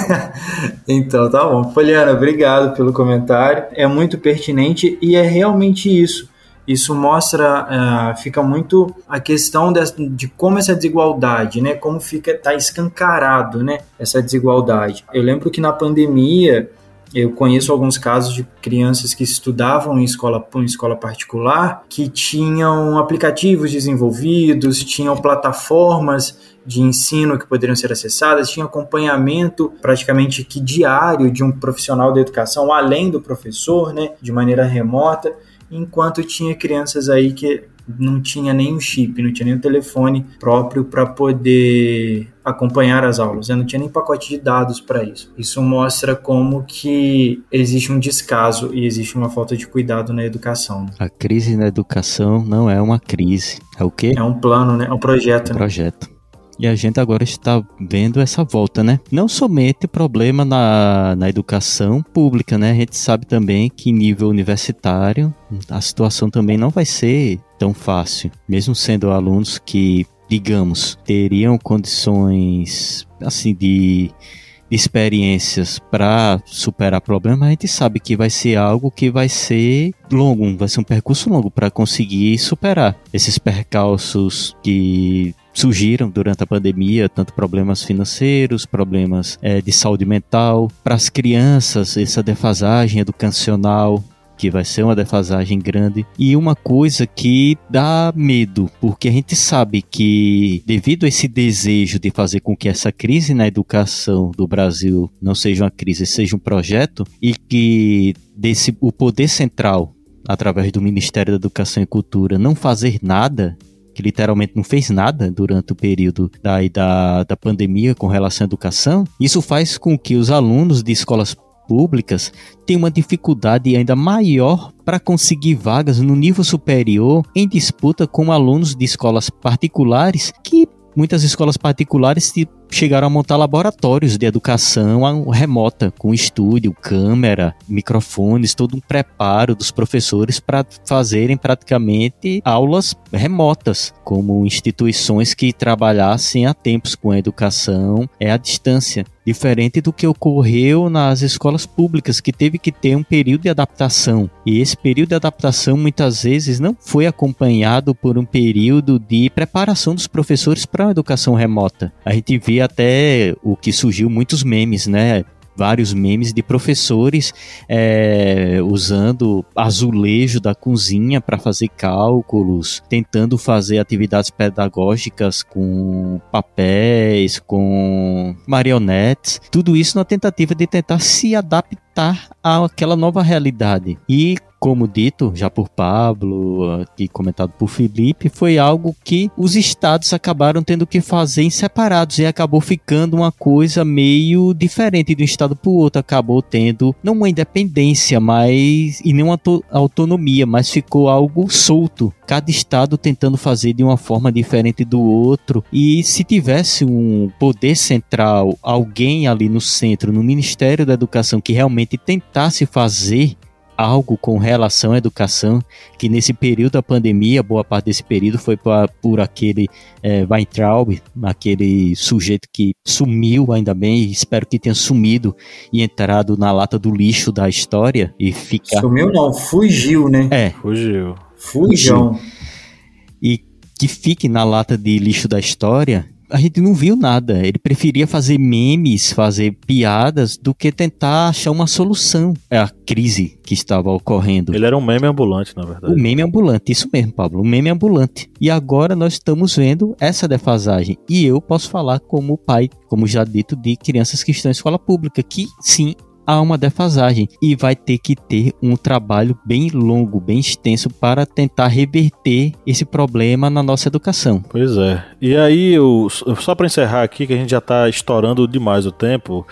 então tá bom. Poliana, obrigado pelo comentário. É muito pertinente e é realmente isso. Isso mostra, uh, fica muito a questão de, de, como essa desigualdade, né? Como fica, tá escancarado, né? Essa desigualdade. Eu lembro que na pandemia eu conheço alguns casos de crianças que estudavam em escola, em escola particular que tinham aplicativos desenvolvidos, tinham plataformas de ensino que poderiam ser acessadas, tinha acompanhamento praticamente que diário de um profissional da educação, além do professor, né, de maneira remota, enquanto tinha crianças aí que não tinha nem o chip, não tinha o telefone próprio para poder acompanhar as aulas, né? não tinha nem pacote de dados para isso. Isso mostra como que existe um descaso e existe uma falta de cuidado na educação. Né? A crise na educação não é uma crise, é o quê? É um plano, né? É um projeto. É um projeto. E a gente agora está vendo essa volta, né? Não somente problema na, na educação pública, né? A gente sabe também que nível universitário a situação também não vai ser tão fácil. Mesmo sendo alunos que, digamos, teriam condições assim de de experiências para superar problemas, a gente sabe que vai ser algo que vai ser longo, vai ser um percurso longo para conseguir superar esses percalços que surgiram durante a pandemia, tanto problemas financeiros, problemas é, de saúde mental, para as crianças, essa defasagem educacional, que vai ser uma defasagem grande e uma coisa que dá medo, porque a gente sabe que devido a esse desejo de fazer com que essa crise na educação do Brasil não seja uma crise, seja um projeto e que desse o poder central através do Ministério da Educação e Cultura não fazer nada que literalmente não fez nada durante o período da, da, da pandemia com relação à educação, isso faz com que os alunos de escolas públicas têm uma dificuldade ainda maior para conseguir vagas no nível superior em disputa com alunos de escolas particulares que muitas escolas particulares chegaram a montar laboratórios de educação remota, com estúdio, câmera, microfones, todo um preparo dos professores para fazerem praticamente aulas remotas, como instituições que trabalhassem há tempos com a educação é à distância. Diferente do que ocorreu nas escolas públicas, que teve que ter um período de adaptação. E esse período de adaptação muitas vezes não foi acompanhado por um período de preparação dos professores para a educação remota. A gente vê até o que surgiu muitos memes, né? vários memes de professores é, usando azulejo da cozinha para fazer cálculos, tentando fazer atividades pedagógicas com papéis, com marionetes, tudo isso na tentativa de tentar se adaptar àquela nova realidade. E como dito já por Pablo e comentado por Felipe, foi algo que os estados acabaram tendo que fazer em separados e acabou ficando uma coisa meio diferente de um estado para o outro. Acabou tendo não uma independência, mas e nem uma autonomia, mas ficou algo solto. Cada estado tentando fazer de uma forma diferente do outro. E se tivesse um poder central, alguém ali no centro, no Ministério da Educação, que realmente tentasse fazer algo com relação à educação, que nesse período da pandemia, boa parte desse período foi por, por aquele é, Weintraub, aquele sujeito que sumiu, ainda bem, espero que tenha sumido e entrado na lata do lixo da história e ficar... Sumiu não, fugiu, né? É. Fugiu. Fujão. E que fique na lata de lixo da história a gente não viu nada. Ele preferia fazer memes, fazer piadas, do que tentar achar uma solução à crise que estava ocorrendo. Ele era um meme ambulante, na verdade. O meme ambulante, isso mesmo, Pablo. O meme ambulante. E agora nós estamos vendo essa defasagem. E eu posso falar como pai, como já dito, de crianças que estão em escola pública, que sim, há uma defasagem e vai ter que ter um trabalho bem longo, bem extenso para tentar reverter esse problema na nossa educação. Pois é. E aí, eu, só para encerrar aqui, que a gente já está estourando demais o tempo.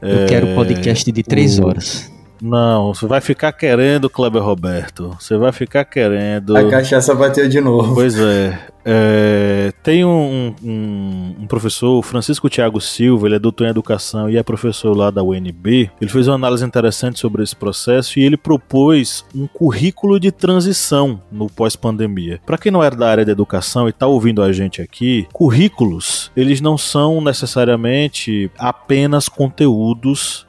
Eu é... quero podcast de três o... horas. Não, você vai ficar querendo, Kleber Roberto. Você vai ficar querendo. A cachaça bateu de novo. Pois é. é tem um, um, um, professor, Francisco Tiago Silva, ele é doutor em educação e é professor lá da UNB. Ele fez uma análise interessante sobre esse processo e ele propôs um currículo de transição no pós-pandemia. Para quem não é da área da educação e está ouvindo a gente aqui, currículos, eles não são necessariamente apenas conteúdos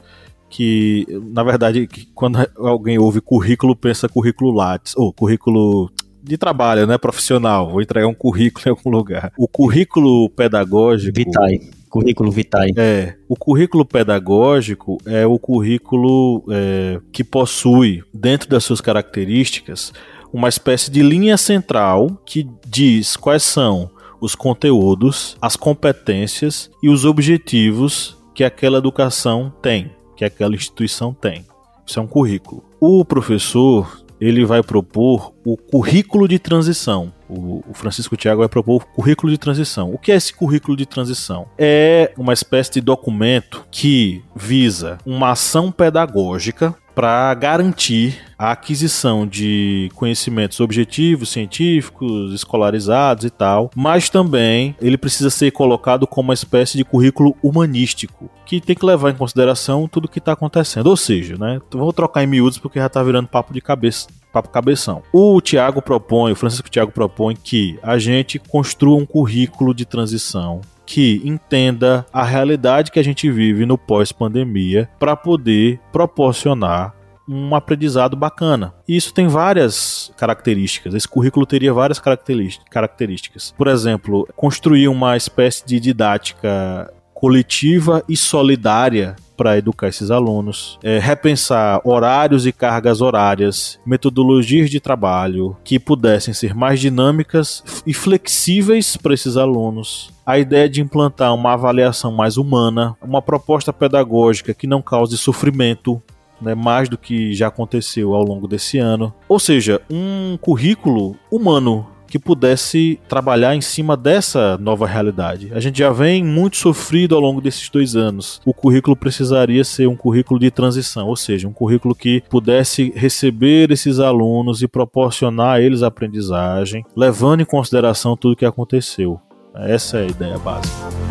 que, na verdade, quando alguém ouve currículo, pensa currículo Lattes, ou currículo de trabalho, né, profissional, vou entregar um currículo em algum lugar. O currículo pedagógico... Vitae. Currículo Vitae. É, o currículo pedagógico é o currículo é, que possui, dentro das suas características, uma espécie de linha central que diz quais são os conteúdos, as competências e os objetivos que aquela educação tem que aquela instituição tem. Isso é um currículo. O professor ele vai propor o currículo de transição. O, Francisco Tiago vai propor o currículo de transição. O que é esse currículo de transição? É uma espécie de documento que visa uma ação pedagógica para garantir a aquisição de conhecimentos objetivos, científicos, escolarizados e tal, mas também ele precisa ser colocado como uma espécie de currículo humanístico, que tem que levar em consideração tudo o que está acontecendo. Ou seja, né, vou trocar em miúdos porque já está virando papo de cabeça papo cabeção. O Tiago propõe, o Francisco Tiago propõe que a gente construa um currículo de transição que entenda a realidade que a gente vive no pós-pandemia para poder proporcionar um aprendizado bacana. E isso tem várias características. Esse currículo teria várias características. Por exemplo, construir uma espécie de didática coletiva e solidária para educar esses alunos, é, repensar horários e cargas horárias, metodologias de trabalho que pudessem ser mais dinâmicas e flexíveis para esses alunos. A ideia de implantar uma avaliação mais humana, uma proposta pedagógica que não cause sofrimento né, mais do que já aconteceu ao longo desse ano. Ou seja, um currículo humano que pudesse trabalhar em cima dessa nova realidade. A gente já vem muito sofrido ao longo desses dois anos. O currículo precisaria ser um currículo de transição, ou seja, um currículo que pudesse receber esses alunos e proporcionar a eles aprendizagem, levando em consideração tudo o que aconteceu. Essa é a ideia básica.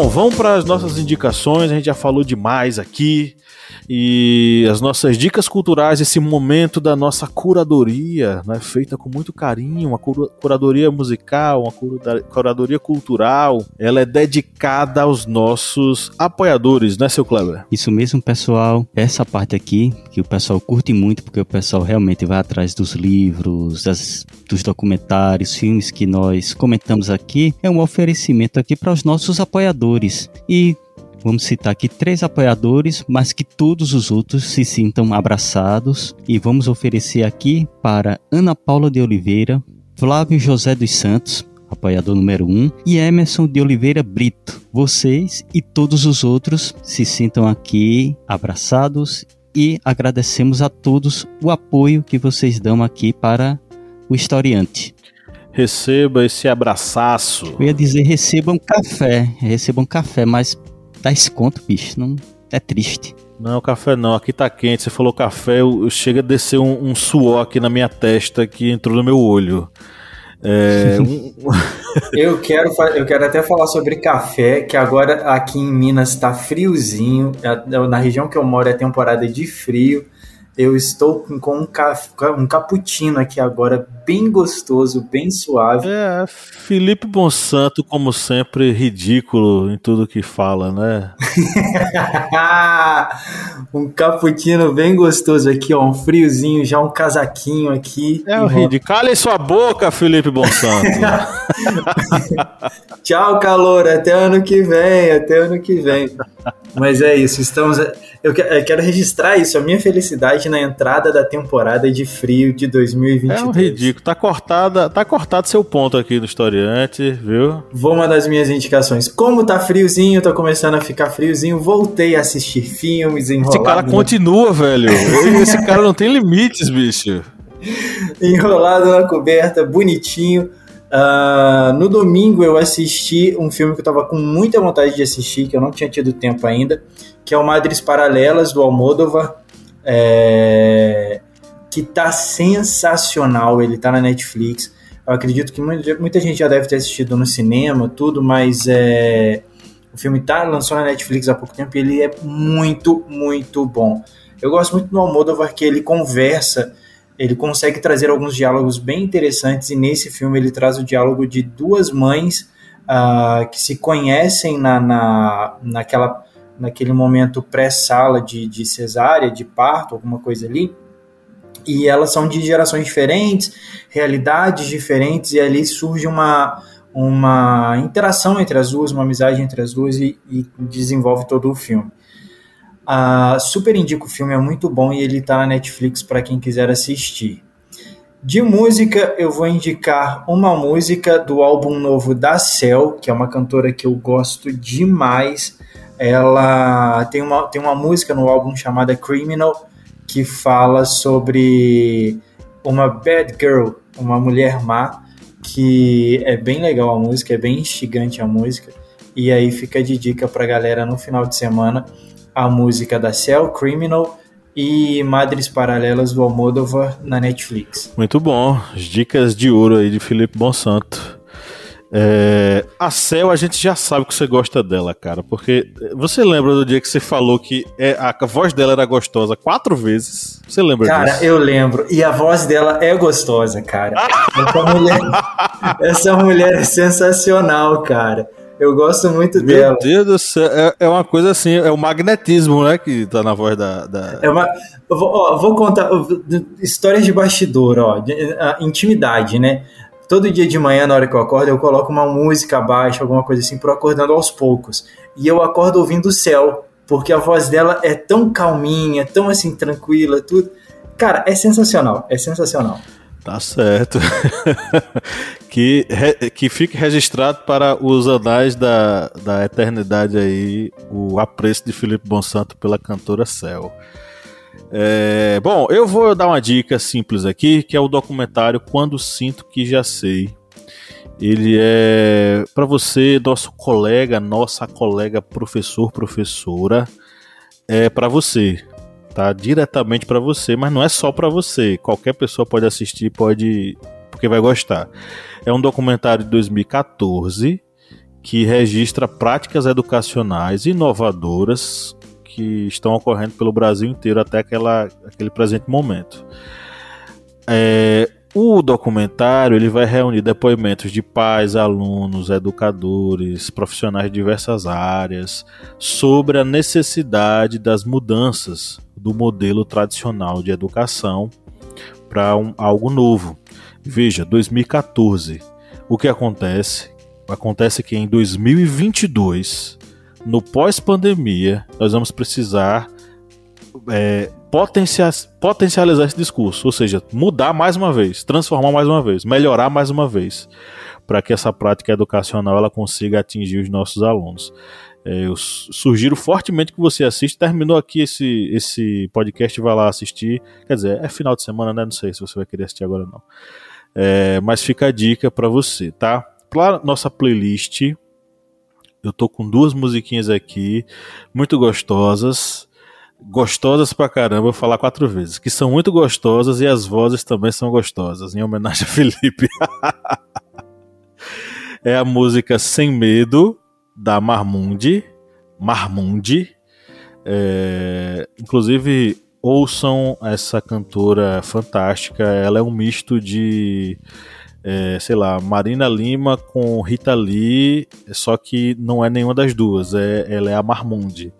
Bom, vamos para as nossas indicações. A gente já falou demais aqui e as nossas dicas culturais, esse momento da nossa curadoria, né, feita com muito carinho, uma curadoria musical, uma curadoria cultural, ela é dedicada aos nossos apoiadores, né, seu Kleber? Isso mesmo, pessoal. Essa parte aqui, que o pessoal curte muito, porque o pessoal realmente vai atrás dos livros, das, dos documentários, filmes que nós comentamos aqui, é um oferecimento aqui para os nossos apoiadores. E Vamos citar aqui três apoiadores, mas que todos os outros se sintam abraçados. E vamos oferecer aqui para Ana Paula de Oliveira, Flávio José dos Santos, apoiador número 1, um, e Emerson de Oliveira Brito. Vocês e todos os outros se sintam aqui abraçados e agradecemos a todos o apoio que vocês dão aqui para o historiante. Receba esse abraço. Eu ia dizer recebam café, recebam café, mas dá esse conto, bicho. Não, é triste. Não, café não, aqui tá quente. Você falou café, eu, eu chega a descer um, um, suor aqui na minha testa que entrou no meu olho. É, um... eu, quero, eu quero até falar sobre café, que agora aqui em Minas está friozinho. É, na região que eu moro é temporada de frio. Eu estou com um, um cappuccino aqui agora, bem gostoso, bem suave. É, Felipe Monsanto, como sempre, ridículo em tudo que fala, né? um cappuccino bem gostoso aqui, ó, um friozinho, já um casaquinho aqui. É o ridículo. Cale sua boca, Felipe Monsanto. Tchau, calor, até ano que vem, até ano que vem. Mas é isso, estamos. Eu quero registrar isso, a minha felicidade na entrada da temporada de frio de 2022. É um ridículo, tá cortada, tá cortado seu ponto aqui no historiante, viu? Vou uma das minhas indicações. Como tá friozinho, tô começando a ficar friozinho, voltei a assistir filmes enrolado. Esse cara continua, velho. Esse cara não tem limites, bicho. enrolado na coberta, bonitinho. Uh, no domingo eu assisti um filme que eu tava com muita vontade de assistir, que eu não tinha tido tempo ainda, que é o Madres Paralelas, do Almodóvar, é... que tá sensacional, ele tá na Netflix. Eu acredito que muita gente já deve ter assistido no cinema, tudo, mas é, o filme tá, lançou na Netflix há pouco tempo e ele é muito, muito bom. Eu gosto muito do Almodóvar que ele conversa, ele consegue trazer alguns diálogos bem interessantes e nesse filme ele traz o diálogo de duas mães uh, que se conhecem na, na, naquela, naquele momento pré-sala de, de cesárea, de parto, alguma coisa ali, e elas são de gerações diferentes, realidades diferentes, e ali surge uma, uma interação entre as duas, uma amizade entre as duas, e, e desenvolve todo o filme. Uh, super indico o filme, é muito bom e ele está na Netflix para quem quiser assistir. De música, eu vou indicar uma música do álbum novo da Cell, que é uma cantora que eu gosto demais. Ela tem uma, tem uma música no álbum chamada Criminal, que fala sobre uma bad girl, uma mulher má, que é bem legal a música, é bem instigante a música. E aí fica de dica pra galera no final de semana a música da Cell, Criminal e Madres Paralelas do Almodóvar na Netflix. Muito bom, as dicas de ouro aí de Felipe Bonsanto. É, a Cel, a gente já sabe que você gosta dela, cara. Porque você lembra do dia que você falou que é, a, a voz dela era gostosa quatro vezes? Você lembra cara, disso? Cara, eu lembro. E a voz dela é gostosa, cara. essa, mulher, essa mulher é sensacional, cara. Eu gosto muito Meu dela. Meu Deus do céu, é, é, uma coisa assim, é o magnetismo, né, que tá na voz da... da... É uma, vou, ó, vou contar histórias de bastidor, ó, de, intimidade, né? Todo dia de manhã, na hora que eu acordo, eu coloco uma música abaixo, alguma coisa assim, pro acordando aos poucos. E eu acordo ouvindo o céu, porque a voz dela é tão calminha, tão assim, tranquila, tudo. Cara, é sensacional, é sensacional. Tá certo. que, que fique registrado para os anais da, da eternidade aí o apreço de Felipe Bonsanto pela cantora Céu. É, bom, eu vou dar uma dica simples aqui, que é o documentário Quando Sinto Que Já Sei. Ele é para você, nosso colega, nossa colega professor, professora, é para você, tá? Diretamente para você, mas não é só para você. Qualquer pessoa pode assistir, pode, porque vai gostar. É um documentário de 2014 que registra práticas educacionais inovadoras que estão ocorrendo pelo Brasil inteiro até aquela, aquele presente momento. É, o documentário ele vai reunir depoimentos de pais, alunos, educadores, profissionais de diversas áreas sobre a necessidade das mudanças do modelo tradicional de educação para um, algo novo. Veja, 2014. O que acontece? Acontece que em 2022 no pós-pandemia, nós vamos precisar é, potencializar esse discurso, ou seja, mudar mais uma vez, transformar mais uma vez, melhorar mais uma vez, para que essa prática educacional ela consiga atingir os nossos alunos. É, eu sugiro fortemente que você assista. Terminou aqui esse, esse podcast, vai lá assistir. Quer dizer, é final de semana, né? Não sei se você vai querer assistir agora não. É, mas fica a dica para você, tá? Para nossa playlist, eu tô com duas musiquinhas aqui, muito gostosas. Gostosas pra caramba, vou falar quatro vezes. Que são muito gostosas e as vozes também são gostosas, em homenagem a Felipe. é a música Sem Medo, da Marmundi. Marmundi. É, inclusive, ouçam essa cantora fantástica. Ela é um misto de é, sei lá, Marina Lima com Rita Lee, só que não é nenhuma das duas, é, ela é a Marmundi.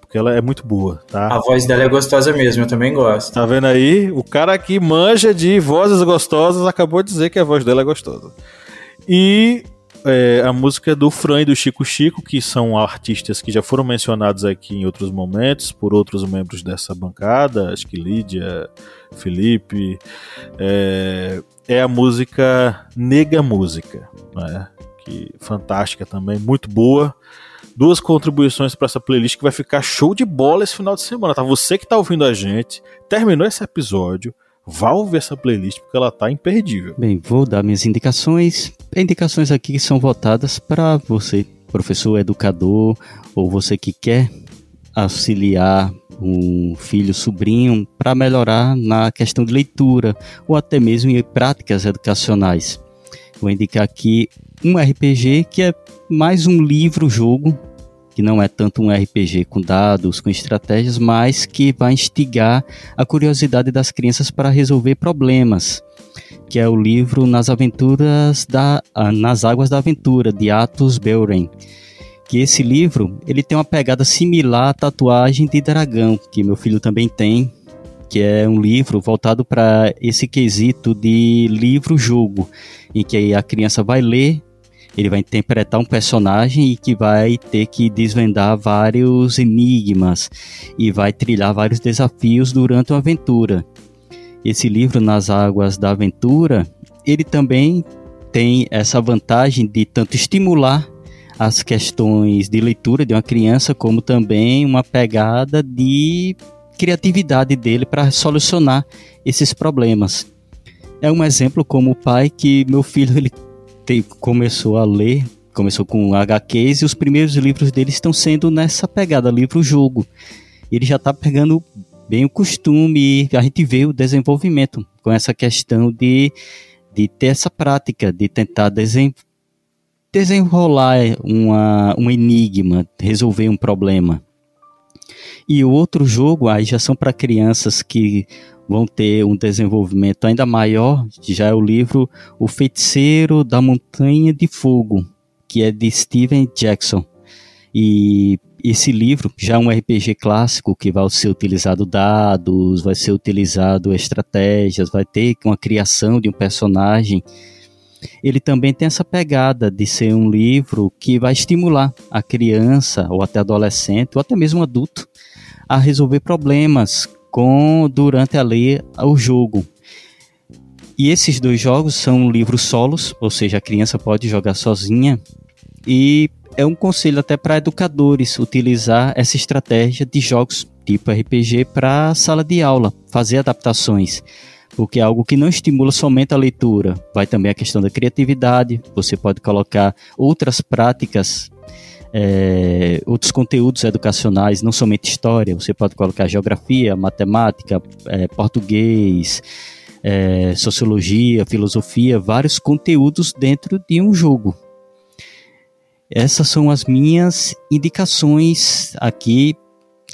Porque ela é muito boa, tá? A voz dela é gostosa mesmo, eu também gosto. Tá vendo aí? O cara que manja de vozes gostosas acabou de dizer que a voz dela é gostosa. E é, a música do Fran e do Chico Chico, que são artistas que já foram mencionados aqui em outros momentos por outros membros dessa bancada, acho que Lídia, Felipe. É, é a música Nega Música, né? que fantástica também, muito boa. Duas contribuições para essa playlist que vai ficar show de bola esse final de semana, tá? Você que tá ouvindo a gente, terminou esse episódio, vá ouvir essa playlist porque ela tá imperdível. Bem, vou dar minhas indicações. Indicações aqui que são votadas para você, professor, educador, ou você que quer auxiliar um filho, sobrinho, para melhorar na questão de leitura ou até mesmo em práticas educacionais. Vou indicar aqui um RPG que é mais um livro-jogo, que não é tanto um RPG com dados, com estratégias, mas que vai instigar a curiosidade das crianças para resolver problemas, que é o livro Nas Aventuras da ah, Nas Águas da Aventura de Atos Belren. Que esse livro, ele tem uma pegada similar à tatuagem de dragão, que meu filho também tem, que é um livro voltado para esse quesito de livro-jogo, em que a criança vai ler ele vai interpretar um personagem e que vai ter que desvendar vários enigmas e vai trilhar vários desafios durante uma aventura. Esse livro Nas Águas da Aventura, ele também tem essa vantagem de tanto estimular as questões de leitura de uma criança, como também uma pegada de criatividade dele para solucionar esses problemas. É um exemplo como o pai que meu filho ele te, começou a ler, começou com HQs e os primeiros livros dele estão sendo nessa pegada, livro-jogo. Ele já está pegando bem o costume e a gente vê o desenvolvimento com essa questão de, de ter essa prática, de tentar desen, desenrolar uma, um enigma, resolver um problema. E o outro jogo, aí já são para crianças que vão ter um desenvolvimento ainda maior, já é o livro O Feiticeiro da Montanha de Fogo, que é de Steven Jackson. E esse livro já é um RPG clássico que vai ser utilizado dados, vai ser utilizado estratégias, vai ter uma criação de um personagem. Ele também tem essa pegada de ser um livro que vai estimular a criança ou até adolescente ou até mesmo adulto a resolver problemas com durante a ler o jogo. E esses dois jogos são livros solos, ou seja, a criança pode jogar sozinha. E é um conselho até para educadores utilizar essa estratégia de jogos tipo RPG para sala de aula, fazer adaptações, porque é algo que não estimula somente a leitura, vai também a questão da criatividade. Você pode colocar outras práticas é, outros conteúdos educacionais, não somente história, você pode colocar geografia, matemática, é, português, é, sociologia, filosofia, vários conteúdos dentro de um jogo. Essas são as minhas indicações aqui,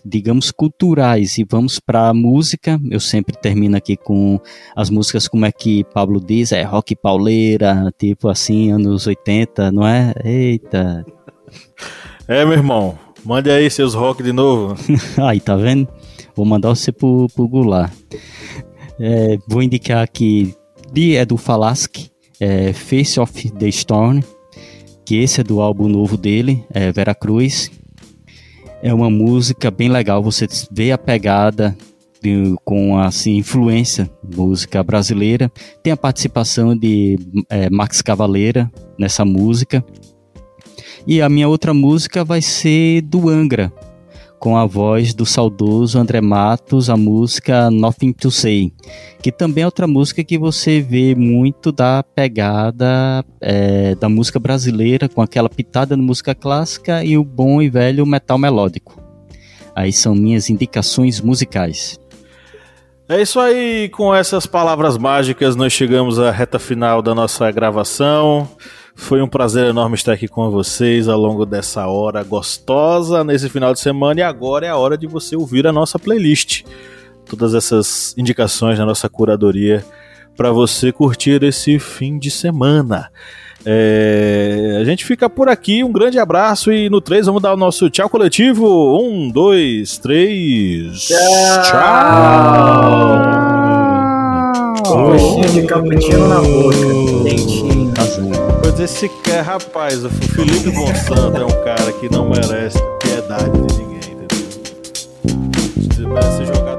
digamos, culturais. E vamos para a música. Eu sempre termino aqui com as músicas, como é que Pablo diz, é rock pauleira, tipo assim, anos 80, não é? Eita, é, meu irmão. Mande aí seus rock de novo. aí, tá vendo? Vou mandar você pro, pro Goulart. É, vou indicar aqui de Edu Falaschi, é, Face of the Storm, que esse é do álbum novo dele, é Vera Cruz. É uma música bem legal, você vê a pegada de, com assim influência música brasileira. Tem a participação de é, Max Cavaleira nessa música. E a minha outra música vai ser do Angra, com a voz do saudoso André Matos, a música Nothing to Say, que também é outra música que você vê muito da pegada é, da música brasileira, com aquela pitada de música clássica e o bom e velho metal melódico. Aí são minhas indicações musicais. É isso aí, com essas palavras mágicas nós chegamos à reta final da nossa gravação. Foi um prazer enorme estar aqui com vocês ao longo dessa hora gostosa nesse final de semana e agora é a hora de você ouvir a nossa playlist. Todas essas indicações na nossa curadoria para você curtir esse fim de semana. É, a gente fica por aqui, um grande abraço e no 3 vamos dar o nosso tchau coletivo. Um, dois, três. Tchau! tchau. de cappuccino na boca, dentinho. Esse cara, rapaz, o Felipe Monsanto é um cara que não merece piedade de ninguém, entendeu? Jogar